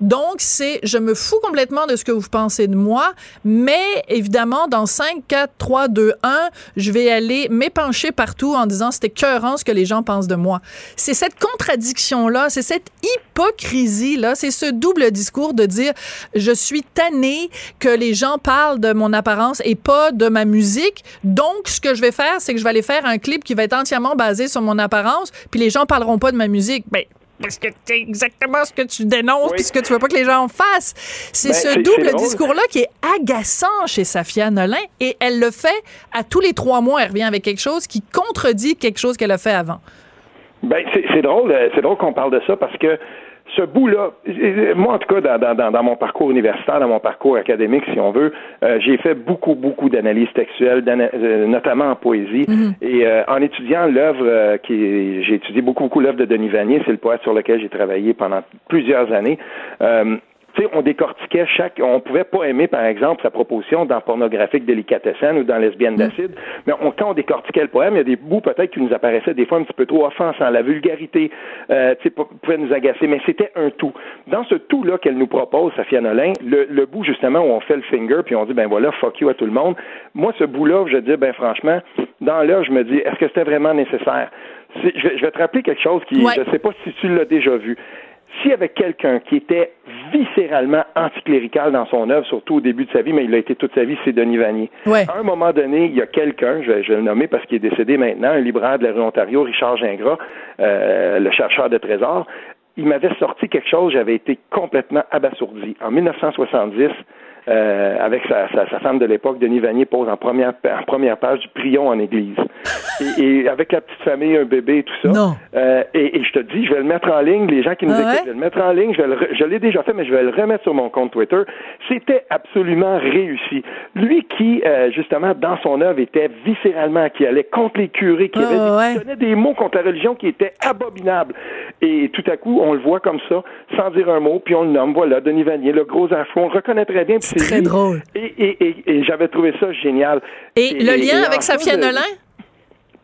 Donc, c'est je me fous complètement de ce que vous pensez de moi, mais évidemment, dans 5, 4, 3, 2, 1, je vais aller m'épancher partout en disant c'était écœurant ce que les gens pensent de moi. C'est cette contradiction-là, c'est cette hypocrisie-là, c'est ce double discours de dire je suis tanné que les gens parlent de mon apparence et pas de ma musique. Donc, ce que je vais faire, c'est que je vais aller faire un clip qui va être entièrement basé sur mon apparence, puis les gens parleront pas de ma musique. Ben, parce que c'est exactement ce que tu dénonces oui. ce que tu veux pas que les gens fassent. C'est ben, ce double discours-là qui est agaçant chez Safia Nolin et elle le fait à tous les trois mois. Elle revient avec quelque chose qui contredit quelque chose qu'elle a fait avant. Ben, c'est drôle, euh, c'est drôle qu'on parle de ça parce que ce bout-là, moi en tout cas, dans, dans, dans, mon parcours universitaire, dans mon parcours académique, si on veut, euh, j'ai fait beaucoup, beaucoup d'analyses textuelles, euh, notamment en poésie. Mm-hmm. Et euh, en étudiant l'œuvre qui j'ai étudié beaucoup, beaucoup l'œuvre de Denis Vanier, c'est le poète sur lequel j'ai travaillé pendant plusieurs années. Sais, on décortiquait chaque. On pouvait pas aimer, par exemple, sa proposition dans Pornographique Délicatescène ou dans Lesbienne mm. d'acide, mais on, quand on décortiquait le poème, il y a des bouts peut-être qui nous apparaissaient des fois un petit peu trop offensants. La vulgarité, euh, tu sais, pouvait nous agacer, mais c'était un tout. Dans ce tout-là qu'elle nous propose, Safia Nolin, le, le bout justement où on fait le finger, puis on dit, ben voilà, fuck you à tout le monde. Moi, ce bout-là, je dis, ben franchement, dans l'heure, je me dis, est-ce que c'était vraiment nécessaire? Je vais, je vais, te rappeler quelque chose qui, ouais. je sais pas si tu l'as déjà vu s'il y avait quelqu'un qui était viscéralement anticlérical dans son œuvre, surtout au début de sa vie, mais il a été toute sa vie, c'est Denis Vanier. Ouais. À un moment donné, il y a quelqu'un, je, je, vais le nommer parce qu'il est décédé maintenant, un libraire de la rue Ontario, Richard Gingras, euh, le chercheur de trésors, il m'avait sorti quelque chose, j'avais été complètement abasourdi. En 1970, euh, avec sa, sa, sa, femme de l'époque, Denis Vanier pose en première, en première page du prion en église. *laughs* Et, et, avec la petite famille, un bébé et tout ça. Non. Euh, et, et, je te dis, je vais le mettre en ligne. Les gens qui nous ah écoutent, ouais? je vais le mettre en ligne. Je, l'ai déjà fait, mais je vais le remettre sur mon compte Twitter. C'était absolument réussi. Lui qui, euh, justement, dans son œuvre, était viscéralement, qui allait contre les curés, qui, avait, ouais. qui donnait des mots contre la religion qui étaient abominables. Et tout à coup, on le voit comme ça, sans dire un mot, puis on le nomme. Voilà, Denis Vanier, le gros afro. On le reconnaît très bien. C'est très drôle. Et, et, et, et j'avais trouvé ça génial. Et, le lien avec Safia Nolin?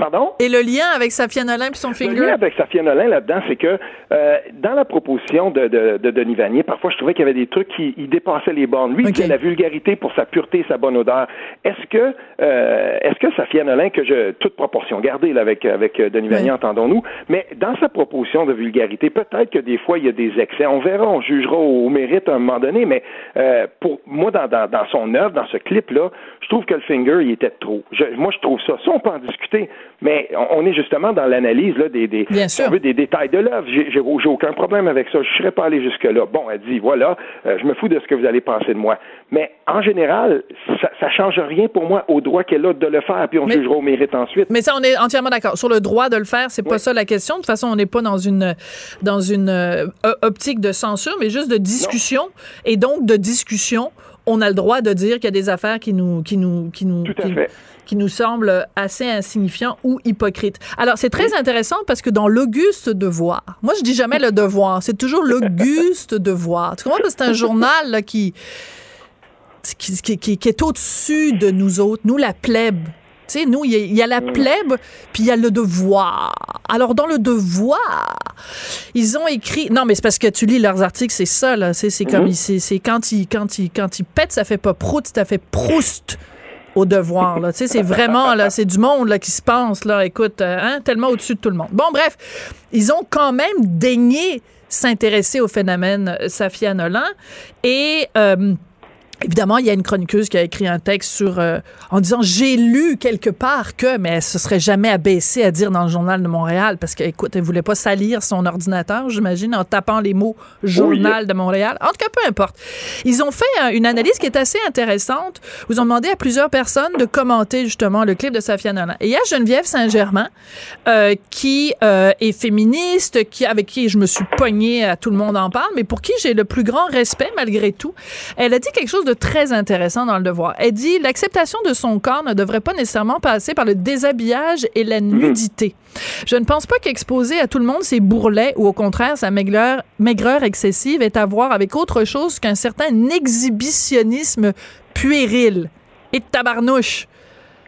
Pardon? Et le lien avec Safia Nolin puis son finger? Le lien avec Safia Nolin là-dedans, c'est que euh, dans la proposition de, de, de, Denis Vanier, parfois je trouvais qu'il y avait des trucs qui il dépassaient les bornes. Lui, okay. il disait la vulgarité pour sa pureté et sa bonne odeur. Est-ce que euh, est-ce que Safia Nolin, que je toute proportion gardée là, avec, avec Denis Vanier, oui. entendons-nous, mais dans sa proposition de vulgarité, peut-être que des fois il y a des excès. On verra, on jugera au, au mérite à un moment donné, mais euh, pour moi, dans, dans, dans son œuvre, dans ce clip-là, je trouve que le finger, il était trop. Je, moi, je trouve ça. Ça, on peut en discuter, mais on est justement dans l'analyse là, des, des, on veut, des détails de l'œuvre. J'ai, j'ai aucun problème avec ça. Je ne serais pas allé jusque-là. Bon, elle dit, voilà, euh, je me fous de ce que vous allez penser de moi. Mais en général, ça ne change rien pour moi au droit qu'elle a de le faire, puis on mais, jugera au mérite ensuite. Mais ça, on est entièrement d'accord. Sur le droit de le faire, c'est oui. pas ça la question. De toute façon, on n'est pas dans une, dans une euh, optique de censure, mais juste de discussion. Non. Et donc, de discussion, on a le droit de dire qu'il y a des affaires qui nous qui nous qui nous qui, nous semble assez insignifiant ou hypocrite. Alors, c'est très oui. intéressant parce que dans l'auguste devoir, moi, je dis jamais le devoir, c'est toujours l'auguste *laughs* devoir. Tu comprends? C'est un journal là, qui, qui, qui, qui est au-dessus de nous autres, nous, la plèbe. Tu sais, nous, il y, y, a la plèbe, puis il y a le devoir. Alors, dans le devoir, ils ont écrit. Non, mais c'est parce que tu lis leurs articles, c'est ça, là. C'est comme. Mm -hmm. C'est quand ils quand il, quand il pètent, ça fait pas prout, ça fait proust au devoir. Là. Tu sais, c'est vraiment, là, c'est du monde là, qui se pense, là, écoute, euh, hein, tellement au-dessus de tout le monde. Bon, bref, ils ont quand même daigné s'intéresser au phénomène Safia Nolan et... Euh, Évidemment, il y a une chroniqueuse qui a écrit un texte sur euh, en disant j'ai lu quelque part que, mais elle se serait jamais abaissée à dire dans le journal de Montréal parce qu'écoute, elle voulait pas salir son ordinateur, j'imagine, en tapant les mots journal oui. de Montréal. En tout cas, peu importe. Ils ont fait euh, une analyse qui est assez intéressante. Ils ont demandé à plusieurs personnes de commenter justement le clip de Safia Nolan. Et il y a Geneviève Saint-Germain euh, qui euh, est féministe, qui avec qui je me suis pognée à tout le monde en parle, mais pour qui j'ai le plus grand respect malgré tout. Elle a dit quelque chose de très intéressant dans le devoir. Elle dit l'acceptation de son corps ne devrait pas nécessairement passer par le déshabillage et la nudité. Mmh. Je ne pense pas qu'exposer à tout le monde ses bourrelets ou au contraire sa maigreur, maigreur excessive est à voir avec autre chose qu'un certain exhibitionnisme puéril et tabarnouche.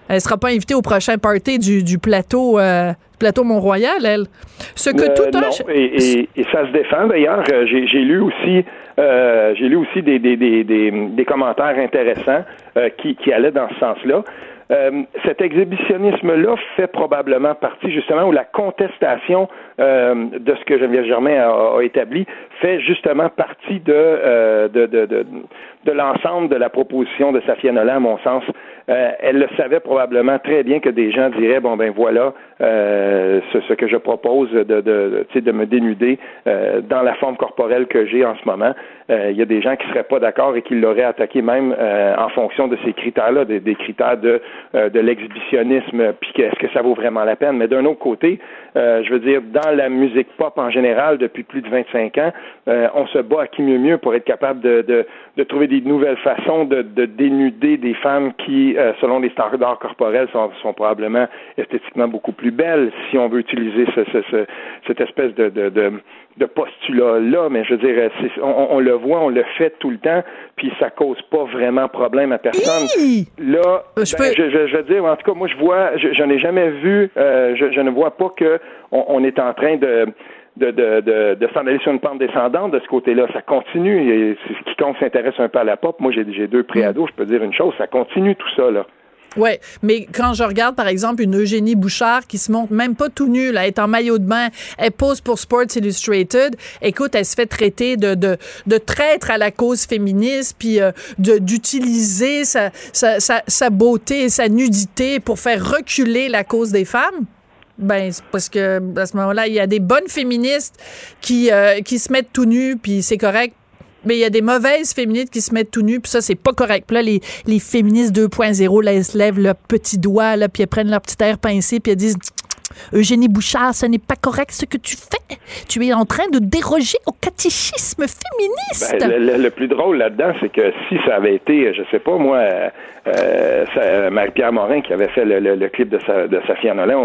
Elle sera pas invitée au prochain party du, du plateau, euh, plateau Mont-Royal, elle. Ce que euh, tout un... non, et, et, ça se défend d'ailleurs. Euh, j'ai lu aussi, euh, j'ai lu aussi des, des, des, des, des commentaires intéressants euh, qui, qui allaient dans ce sens-là. Euh, cet exhibitionnisme-là fait probablement partie justement où la contestation euh, de ce que Geneviève Germain a, a, établi fait justement partie de, euh, de, de, de, de l'ensemble de la proposition de Safia Nolan, à mon sens. Euh, elle le savait probablement très bien que des gens diraient bon ben voilà euh, ce, ce, que je propose de de, de, de me dénuder euh, dans la forme corporelle que j'ai en ce moment. Euh, il y a des gens qui seraient pas d'accord et qui l'auraient attaqué même euh, en fonction de ces critères-là, des, des critères de de l'exhibitionnisme, puis est-ce que ça vaut vraiment la peine? Mais d'un autre côté, je veux dire dans la musique pop en général depuis plus de 25 ans, on se bat à qui mieux mieux pour être capable de, de, de trouver des nouvelles façons de, de dénuder des femmes qui, euh, selon les standards corporels, sont, sont, probablement esthétiquement beaucoup plus belles, si on veut utiliser ce, ce, ce, cette espèce de, de, de, de postulat-là. Mais je veux dire, on, on, le voit, on le fait tout le temps, puis ça cause pas vraiment problème à personne. Là, ben, je, je, je, veux dire, en tout cas, moi, je vois, je, n'ai jamais vu, euh, je, je ne vois pas que on, on est en train de de, de, de, de s'en aller sur une pente descendante de ce côté-là. Ça continue. Et quiconque s'intéresse un peu à la pop, moi j'ai deux préados, je peux dire une chose, ça continue tout ça, là. Ouais, mais quand je regarde par exemple une Eugénie Bouchard qui se montre même pas tout nue, elle est en maillot de bain, elle pose pour Sports Illustrated, écoute, elle se fait traiter de de, de traître à la cause féministe, puis euh, d'utiliser sa, sa, sa, sa beauté et sa nudité pour faire reculer la cause des femmes. Ben, c'est parce que à ce moment-là, il y a des bonnes féministes qui, euh, qui se mettent tout nus, puis c'est correct. Mais il y a des mauvaises féministes qui se mettent tout nus, puis ça, c'est pas correct. Là, les, les féministes 2.0, là, elles se lèvent le petit doigt, là, puis elles prennent leur petit air pincé, puis elles disent Eugénie Bouchard, ce n'est pas correct ce que tu fais. Tu es en train de déroger au catéchisme féministe. Ben, le, plus drôle là-dedans, c'est que si ça avait été, je sais pas moi, euh, Marie-Pierre Morin qui avait fait le, clip de, sa, de Safia Nolin,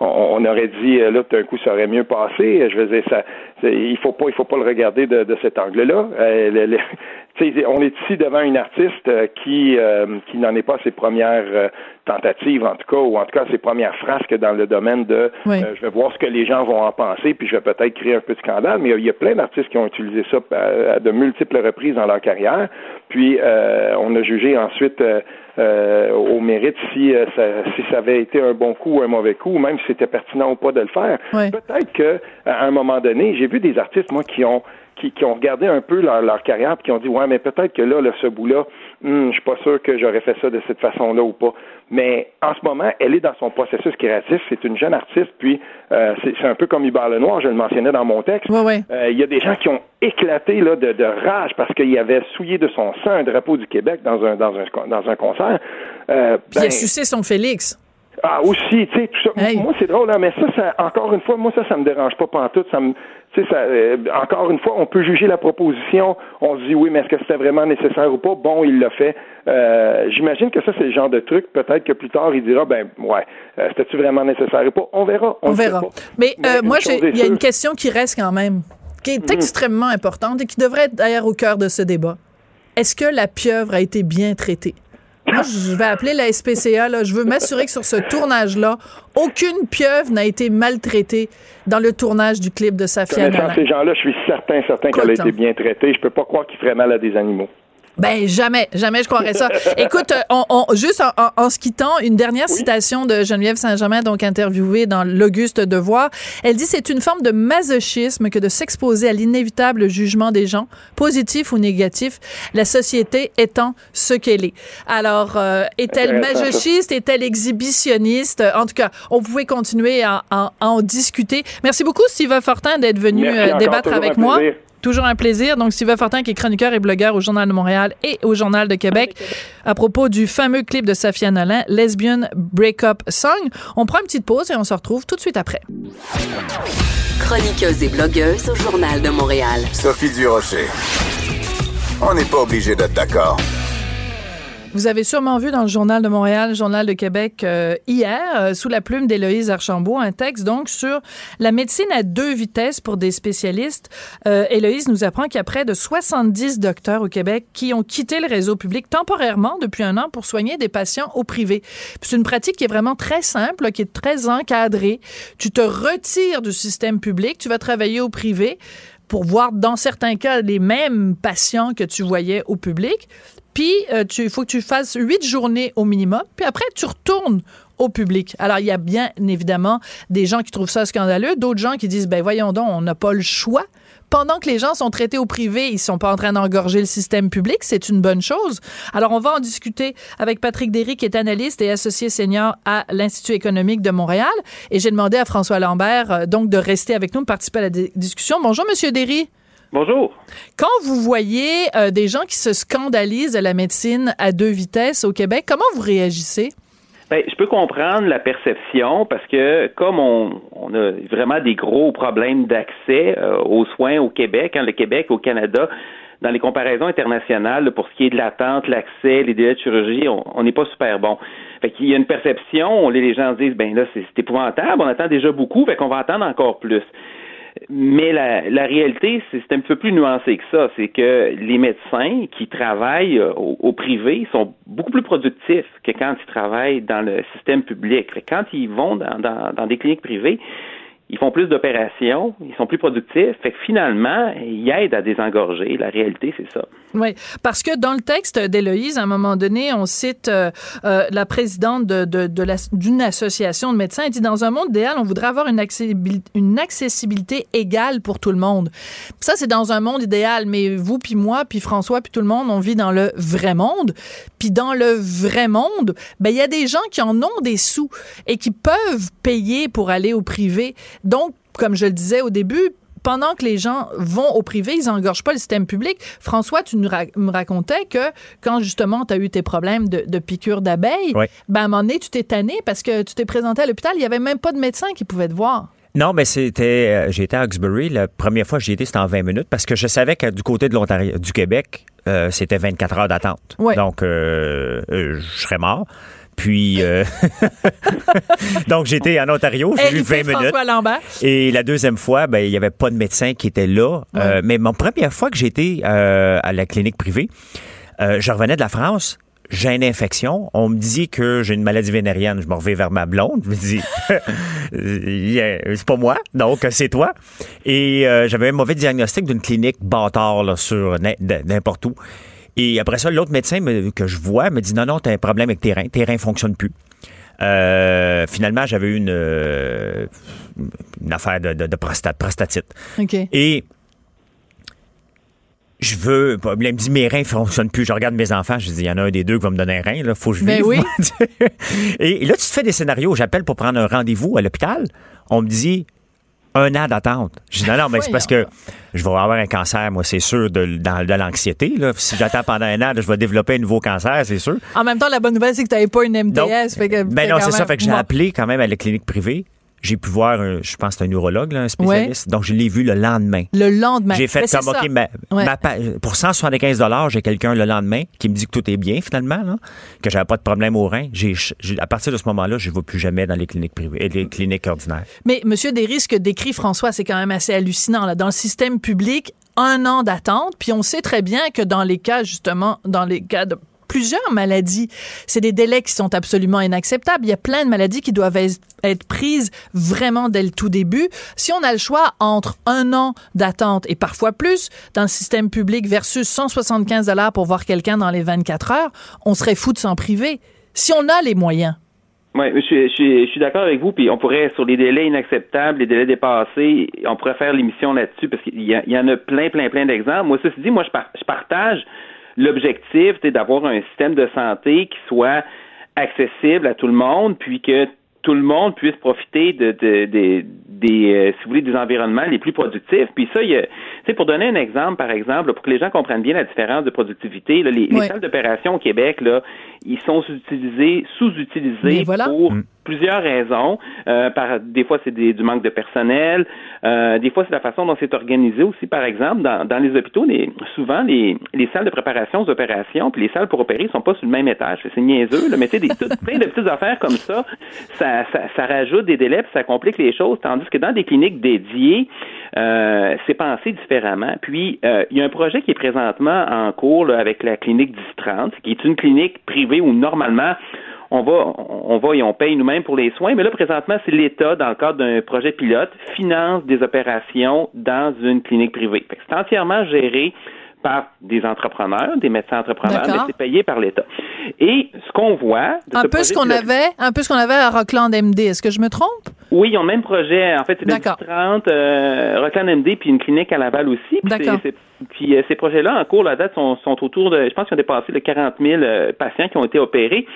on, aurait dit euh, là tout d'un coup ça aurait mieux passé. Je veux dire ça, il faut faut pas le regarder de, de cet angle-là. Euh, on est ici devant une artiste euh, qui, euh, qui n'en est pas ses premières euh, tentatives, en tout cas, ou en tout cas ses premières frasques dans le domaine de je vais voir ce que les gens vont en penser, puis je vais peut-être créer un peu de scandale. Mais il y a plein d'artistes qui ont utilisé ça à, de multiples reprises dans leur carrière. Puis on a jugé ensuite au mérite si, ça, si ça avait été un bon coup ou un mauvais coup, ou même si c'était pertinent ou pas de le faire. Peut-être que à un moment donné, j'ai vu des artistes, moi, qui ont qui, qui, ont regardé un peu leur, leur carrière puis qui ont dit ouais mais peut-être que là, là ce bout-là hmm, je suis pas sûr que j'aurais fait ça de cette façon-là ou pas mais en ce moment elle est dans son processus créatif c'est une jeune artiste puis euh, c'est un peu comme Hubert Lenoir je le mentionnais dans mon texte ouais, ouais. Euh, il y a des gens qui ont éclaté là de, de rage parce qu'il avait souillé de son sang un drapeau du Québec dans un dans un dans un concert euh, puis il a ben, sucé son Félix ah aussi, tu sais, tout ça. Hey. Moi, c'est drôle, hein, mais ça, ça, encore une fois, moi, ça, ça me dérange pas pantoute. Ça me, ça, euh, encore une fois, on peut juger la proposition. On se dit oui, mais est-ce que c'était vraiment nécessaire ou pas? Bon, il l'a fait. Euh, J'imagine que ça, c'est le genre de truc. Peut-être que plus tard, il dira, ben, ouais, euh, c'était-tu vraiment nécessaire ou pas? On verra. On, on verra. Mais, mais moi, il y a une question qui reste quand même, qui est mmh. extrêmement importante et qui devrait être d'ailleurs au cœur de ce débat. Est-ce que la pieuvre a été bien traitée? Moi, je vais appeler la SPCA. Là. Je veux m'assurer que sur ce tournage-là, aucune pieuvre n'a été maltraitée dans le tournage du clip de Safia Connaissant ces gens-là, je suis certain, certain qu'elle a été bien traitée. Je peux pas croire qu'ils feraient mal à des animaux. Ben jamais, jamais je croirais ça. *laughs* Écoute, on, on, juste en, en, en, se quittant, une dernière oui. citation de Geneviève Saint-Germain, donc interviewée dans l'Auguste Devoir. Elle dit c'est une forme de masochisme que de s'exposer à l'inévitable jugement des gens, positif ou négatif, la société étant ce qu'elle est. Alors, euh, est-elle masochiste, est-elle exhibitionniste? En tout cas, on pouvait continuer à, à, à en discuter. Merci beaucoup, Steve Fortin, d'être venu euh, débattre avec moi. Plaisir. Toujours un plaisir. Donc, Sylvain Fortin, qui est chroniqueur et blogueur au Journal de Montréal et au Journal de Québec, à propos du fameux clip de Safia Nolin, Lesbian Breakup Song. On prend une petite pause et on se retrouve tout de suite après. Chroniqueuse et blogueuse au Journal de Montréal. Sophie Durocher. On n'est pas obligé d'être d'accord. Vous avez sûrement vu dans le Journal de Montréal, le Journal de Québec euh, hier, euh, sous la plume d'Éloïse Archambault, un texte donc sur la médecine à deux vitesses pour des spécialistes. Euh, Héloïse nous apprend qu'il y a près de 70 docteurs au Québec qui ont quitté le réseau public temporairement depuis un an pour soigner des patients au privé. C'est une pratique qui est vraiment très simple, qui est très encadrée. Tu te retires du système public, tu vas travailler au privé pour voir dans certains cas les mêmes patients que tu voyais au public. Puis, euh, il faut que tu fasses huit journées au minimum. Puis après, tu retournes au public. Alors, il y a bien évidemment des gens qui trouvent ça scandaleux, d'autres gens qui disent, ben voyons donc, on n'a pas le choix pendant que les gens sont traités au privé, ils sont pas en train d'engorger le système public, c'est une bonne chose. Alors, on va en discuter avec Patrick Derry, qui est analyste et associé senior à l'Institut économique de Montréal. Et j'ai demandé à François Lambert, euh, donc, de rester avec nous, de participer à la discussion. Bonjour, Monsieur Derry. Bonjour. Quand vous voyez euh, des gens qui se scandalisent de la médecine à deux vitesses au Québec, comment vous réagissez? Ben, je peux comprendre la perception parce que comme on, on a vraiment des gros problèmes d'accès euh, aux soins au Québec, hein, le Québec, au Canada, dans les comparaisons internationales, pour ce qui est de l'attente, l'accès, les délais de chirurgie, on n'est pas super bon. Fait qu'il y a une perception, les gens disent, ben là, c'est épouvantable, on attend déjà beaucoup, fait qu'on va attendre encore plus. Mais la, la réalité, c'est un peu plus nuancé que ça. C'est que les médecins qui travaillent euh, au, privé sont beaucoup plus productifs que quand ils travaillent dans le système public. Quand ils vont dans, dans, dans des cliniques privées, ils font plus d'opérations, ils sont plus productifs. Fait que finalement, ils aident à désengorger. La réalité, c'est ça. Oui, parce que dans le texte d'Héloïse, à un moment donné, on cite euh, euh, la présidente de, de, de d'une association de médecins. Elle dit dans un monde idéal, on voudrait avoir une accessibilité, une accessibilité égale pour tout le monde. Ça, c'est dans un monde idéal, mais vous, puis moi, puis François, puis tout le monde, on vit dans le vrai monde. Puis dans le vrai monde, ben il y a des gens qui en ont des sous et qui peuvent payer pour aller au privé. Donc, comme je le disais au début, pendant que les gens vont au privé, ils n'engorgent pas le système public. François, tu nous me racontais que quand justement tu as eu tes problèmes de, de piqûres d'abeilles, ben, à un moment donné, tu t'es tanné parce que tu t'es présenté à l'hôpital, il n'y avait même pas de médecin qui pouvait te voir. Non, mais c'était. Euh, j'étais à Hawkesbury. La première fois que j'y étais, c'était en 20 minutes parce que je savais que du côté de l'Ontario, du Québec, euh, c'était 24 heures d'attente. Donc, euh, je serais mort. Puis, euh, *laughs* donc j'étais en Ontario, j'ai eu 20 minutes. Et la deuxième fois, ben il y avait pas de médecin qui était là. Euh, mais mon première fois que j'étais euh, à la clinique privée, je revenais de la France j'ai une infection. On me dit que j'ai une maladie vénérienne. Je me reviens vers ma blonde. Je me dis, *laughs* c'est pas moi, donc c'est toi. Et j'avais un mauvais diagnostic d'une clinique bâtard là, sur n'importe où. Et après ça, l'autre médecin que je vois me dit non, non, tu as un problème avec tes reins. Tes reins ne fonctionnent plus. Euh, finalement, j'avais eu une, euh, une affaire de, de, prostate, prostatite. Et je veux. Il me dit mes reins ne fonctionnent plus. Je regarde mes enfants, je dis il y en a un des deux qui va me donner un rein, là, faut que je ben vive. oui. *laughs* et là, tu te fais des scénarios. J'appelle pour prendre un rendez-vous à l'hôpital. On me dit un an d'attente. Je dis non, non, mais c'est parce que je vais avoir un cancer, moi, c'est sûr, de, de l'anxiété. Si j'attends pendant un an, je vais développer un nouveau cancer, c'est sûr. En même temps, la bonne nouvelle, c'est que tu n'avais pas une MDS. ben non, c'est ça. Fait que j'ai appelé quand même à la clinique privée j'ai pu voir, un, je pense, c'est un neurologue, là, un spécialiste. Donc, je l'ai vu le lendemain. Le lendemain. J'ai fait comme, OK, ma, pour 175 j'ai quelqu'un le lendemain qui me dit que tout est bien, finalement, là, que j'avais pas de problème au rein. J'ai, à partir de ce moment-là, je ne vais plus jamais dans les cliniques privées, les cliniques ordinaires. Mais, monsieur, des risques décrit François, c'est quand même assez hallucinant. Là. Dans le système public, un an d'attente, puis on sait très bien que dans les cas, justement, dans les cas de plusieurs maladies. C'est des délais qui sont absolument inacceptables. Il y a plein de maladies qui doivent être prises vraiment dès le tout début. Si on a le choix entre un an d'attente et parfois plus dans le système public versus 175 dollars pour voir quelqu'un dans les 24 heures, on serait fou de s'en priver. Si on a les moyens. Oui, je, je, suis d'accord avec vous, puis on pourrait, sur les délais inacceptables, les délais dépassés, on pourrait faire l'émission là-dessus, parce qu'il y, en a plein, plein, plein d'exemples. Moi, ceci dit, moi, je partage l'objectif, c'est d'avoir un système de santé qui soit accessible à tout le monde, puis que tout le monde puisse profiter de, de, des, euh, si vous voulez, des environnements les plus productifs. Puis ça, il y pour donner un exemple, par exemple, pour que les gens comprennent bien la différence de productivité, les, salles d'opération au Québec, là, ils sont sous-utilisés, sous-utilisés pour mm. Plusieurs raisons. Euh, par, des fois, c'est du manque de personnel. Euh, des fois, c'est la façon dont c'est organisé aussi. Par exemple, dans, dans les hôpitaux, les, souvent, les, les salles de préparation aux opérations puis les salles pour opérer sont pas sur le même étage. C'est niaiseux, là, mais tu des plein de petites affaires comme ça, ça, ça, ça rajoute des délais puis ça complique les choses. Tandis que dans des cliniques dédiées, euh, c'est pensé différemment. Puis, euh, il y a un projet qui est présentement en cours avec la clinique 1030, qui est une clinique privée où normalement on va, on va et on paye nous-mêmes pour les soins, mais là, présentement, c'est l'État, dans le cadre d'un projet pilote, finance des opérations dans une clinique privée. C'est entièrement géré par des entrepreneurs, des médecins entrepreneurs, mais c'est payé par l'État. Et ce qu'on voit... un peu ce qu'on avait, un peu ce qu'on avait à Rockland MD. Est-ce que je me trompe? Oui, ils ont le même projet. En fait, c'est 30, euh, Rockland MD, puis une clinique à Laval aussi. D'accord. Puis euh, ces projets-là, en cours, la date, sont, sont autour de, je pense qu'ils ont dépassé les 40 000 euh, patients qui ont été opérés.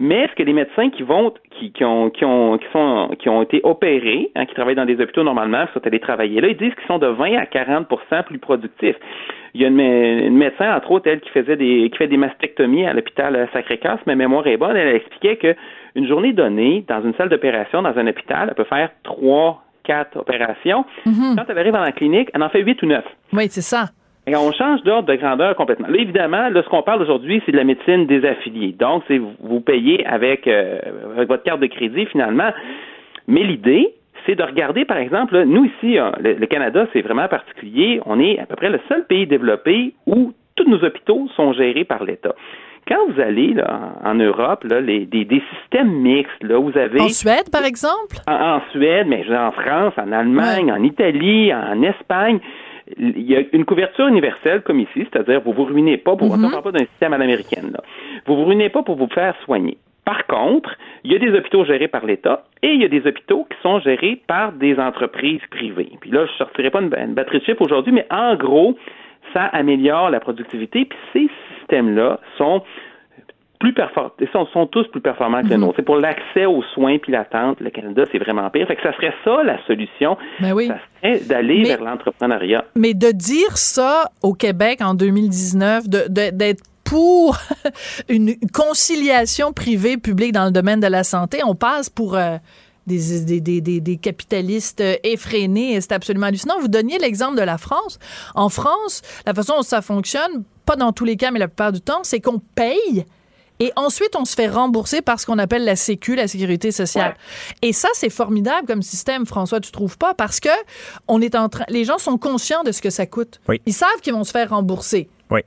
Mais est-ce que les médecins qui vont, qui, qui, ont, qui, ont, qui, sont, qui ont été opérés, hein, qui travaillent dans des hôpitaux normalement, qui sont allés travailler là, ils disent qu'ils sont de 20 à 40% plus productifs. Il y a une, médecin, entre autres, elle, qui faisait des, qui fait des mastectomies à l'hôpital Sacré-Cœur, si ma mémoire est bonne, elle expliquait que une journée donnée, dans une salle d'opération, dans un hôpital, elle peut faire trois, quatre opérations. Mhm. Quand elle arrive dans la clinique, elle en fait huit ou neuf. Oui, c'est ça. Et on change d'ordre de grandeur complètement. Là, évidemment, là, ce qu'on parle aujourd'hui, c'est de la médecine des affiliés. Donc, c'est vous payez avec, euh, avec votre carte de crédit finalement. Mais l'idée, c'est de regarder, par exemple, nous ici, hein, le, Canada, c'est vraiment particulier. On est à peu près le seul pays développé où tous nos hôpitaux sont gérés par l'État. Quand vous allez là, en Europe, là, les, des, des, systèmes mixtes, là, vous avez... En Suède, par exemple? En, Suède, mais en France, en Allemagne, en Italie, en Espagne, il y a une couverture universelle comme ici, c'est-à-dire vous vous ruinez pas pour... Mm-hmm. On ne parle pas d'un système à l'américaine, là. Vous vous ruinez pas pour vous faire soigner. Par contre, il y a des hôpitaux gérés par l'État et il y a des hôpitaux qui sont gérés par des entreprises privées. Puis là, je ne sortirai pas une, batterie de chiffres aujourd'hui, mais en gros, ça améliore la productivité. Puis ces systèmes-là sont plus performants, sont, sont tous plus performants que les mhm. nôtres. C'est pour l'accès aux soins puis l'attente, le Canada, c'est vraiment pire. Fait que ça serait ça la solution. Ben oui. Ça serait d'aller vers l'entrepreneuriat. Mais de dire ça au Québec en 2019, d'être pour *laughs* une conciliation privée-publique dans le domaine de la santé. On passe pour euh, des, des, des, des, capitalistes effrénés c'est absolument hallucinant. Vous donniez l'exemple de la France. En France, la façon dont ça fonctionne, pas dans tous les cas, mais la plupart du temps, c'est qu'on paye et ensuite, on se fait rembourser par ce qu'on appelle la Sécu, la sécurité sociale. Et ça, c'est formidable comme système, François, tu trouves pas? Parce que on est en train, les gens sont conscients de ce que ça coûte. Ils savent qu'ils vont se faire rembourser. Oui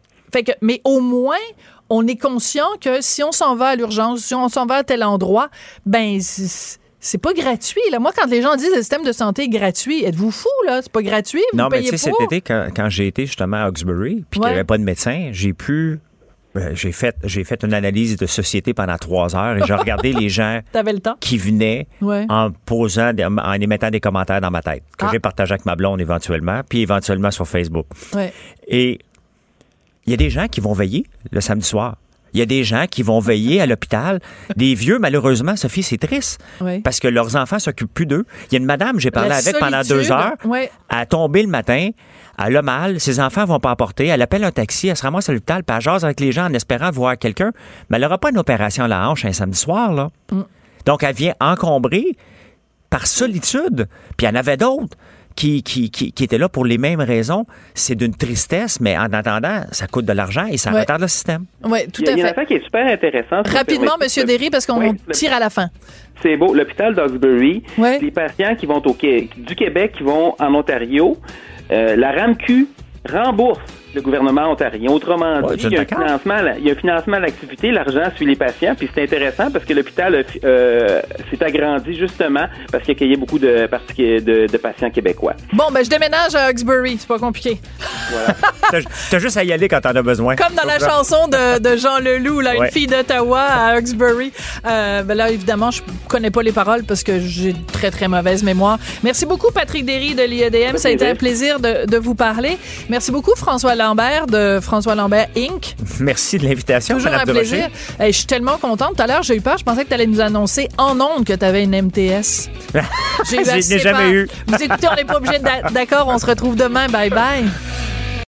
mais au moins, on est conscient que si on s'en va à l'urgence, si on s'en va à tel endroit, ben c'est pas gratuit. Là. Moi, quand les gens disent le système de santé est gratuit, êtes-vous fou, là? C'est pas gratuit, vous Non, mais tu sais, cet été, quand, j'ai été justement à Hawkesbury, puis qu'il n'y avait pas de médecin, j'ai pu j'ai fait j'ai fait une analyse de société pendant trois heures et j'ai regardé les *laughs* gens qui venaient en posant en émettant des commentaires dans ma tête que ah. j'ai partagé avec ma blonde éventuellement puis éventuellement sur Facebook et il y a des gens qui vont veiller le samedi soir. Il y a des gens qui vont veiller à l'hôpital. Des vieux, malheureusement, Sophie, c'est triste. Parce que leurs enfants s'occupent plus d'eux. Il y a une madame, j'ai parlé avec pendant deux heures. Elle a tombé le matin. Elle a mal. Ses enfants vont pas apporter. Elle appelle un taxi. Elle se ramasse à l'hôpital. Puis elle jase avec les gens en espérant voir quelqu'un. Mais elle n'aura pas une opération à la hanche un samedi soir, là. Mm. Donc, elle vient encombrer par solitude. Puis il y en avait d'autres qui, qui, qui, qui étaient là pour les mêmes raisons. C'est d'une tristesse, mais en attendant, ça coûte de l'argent et ça retarde le système. Oui, tout à fait. Il y a une affaire qui est super intéressante. Rapidement, M. Derry, parce qu'on tire à la fin. C'est beau. L'hôpital d'Oxbury, les patients qui vont au, du Québec, qui vont en Ontario, euh, la RAMQ rembourse le gouvernement ontarien. Autrement dit, il, y a un financement, il y a un financement à l'activité, l'argent suit les patients, puis c'est intéressant parce que l'hôpital euh, s'est agrandi justement parce qu'il accueillait beaucoup de, de, de, patients québécois. Bon, ben je déménage à Hawkesbury, c'est pas compliqué. Voilà. *laughs* t'as juste à y aller quand t'en as besoin. Comme dans la chanson de, de, Jean Leloup, là, une fille d'Ottawa à Hawkesbury. Euh, ben là, évidemment, je connais pas les paroles parce que j'ai très, très mauvaise mémoire. Merci beaucoup, Patrick Derry de l'IEDM. Ça a été un plaisir de, de vous parler. Merci beaucoup, François Lambert de François Lambert Inc. Merci de l'invitation. Toujours un plaisir. je suis tellement contente. Tout à l'heure, j'ai eu peur. Je pensais que tu allais nous annoncer en ondes que tu avais une MTS. *laughs* J'ai jamais eu. Vous écoutez, on n'est pas obligé d'accord. On se retrouve demain. Bye bye.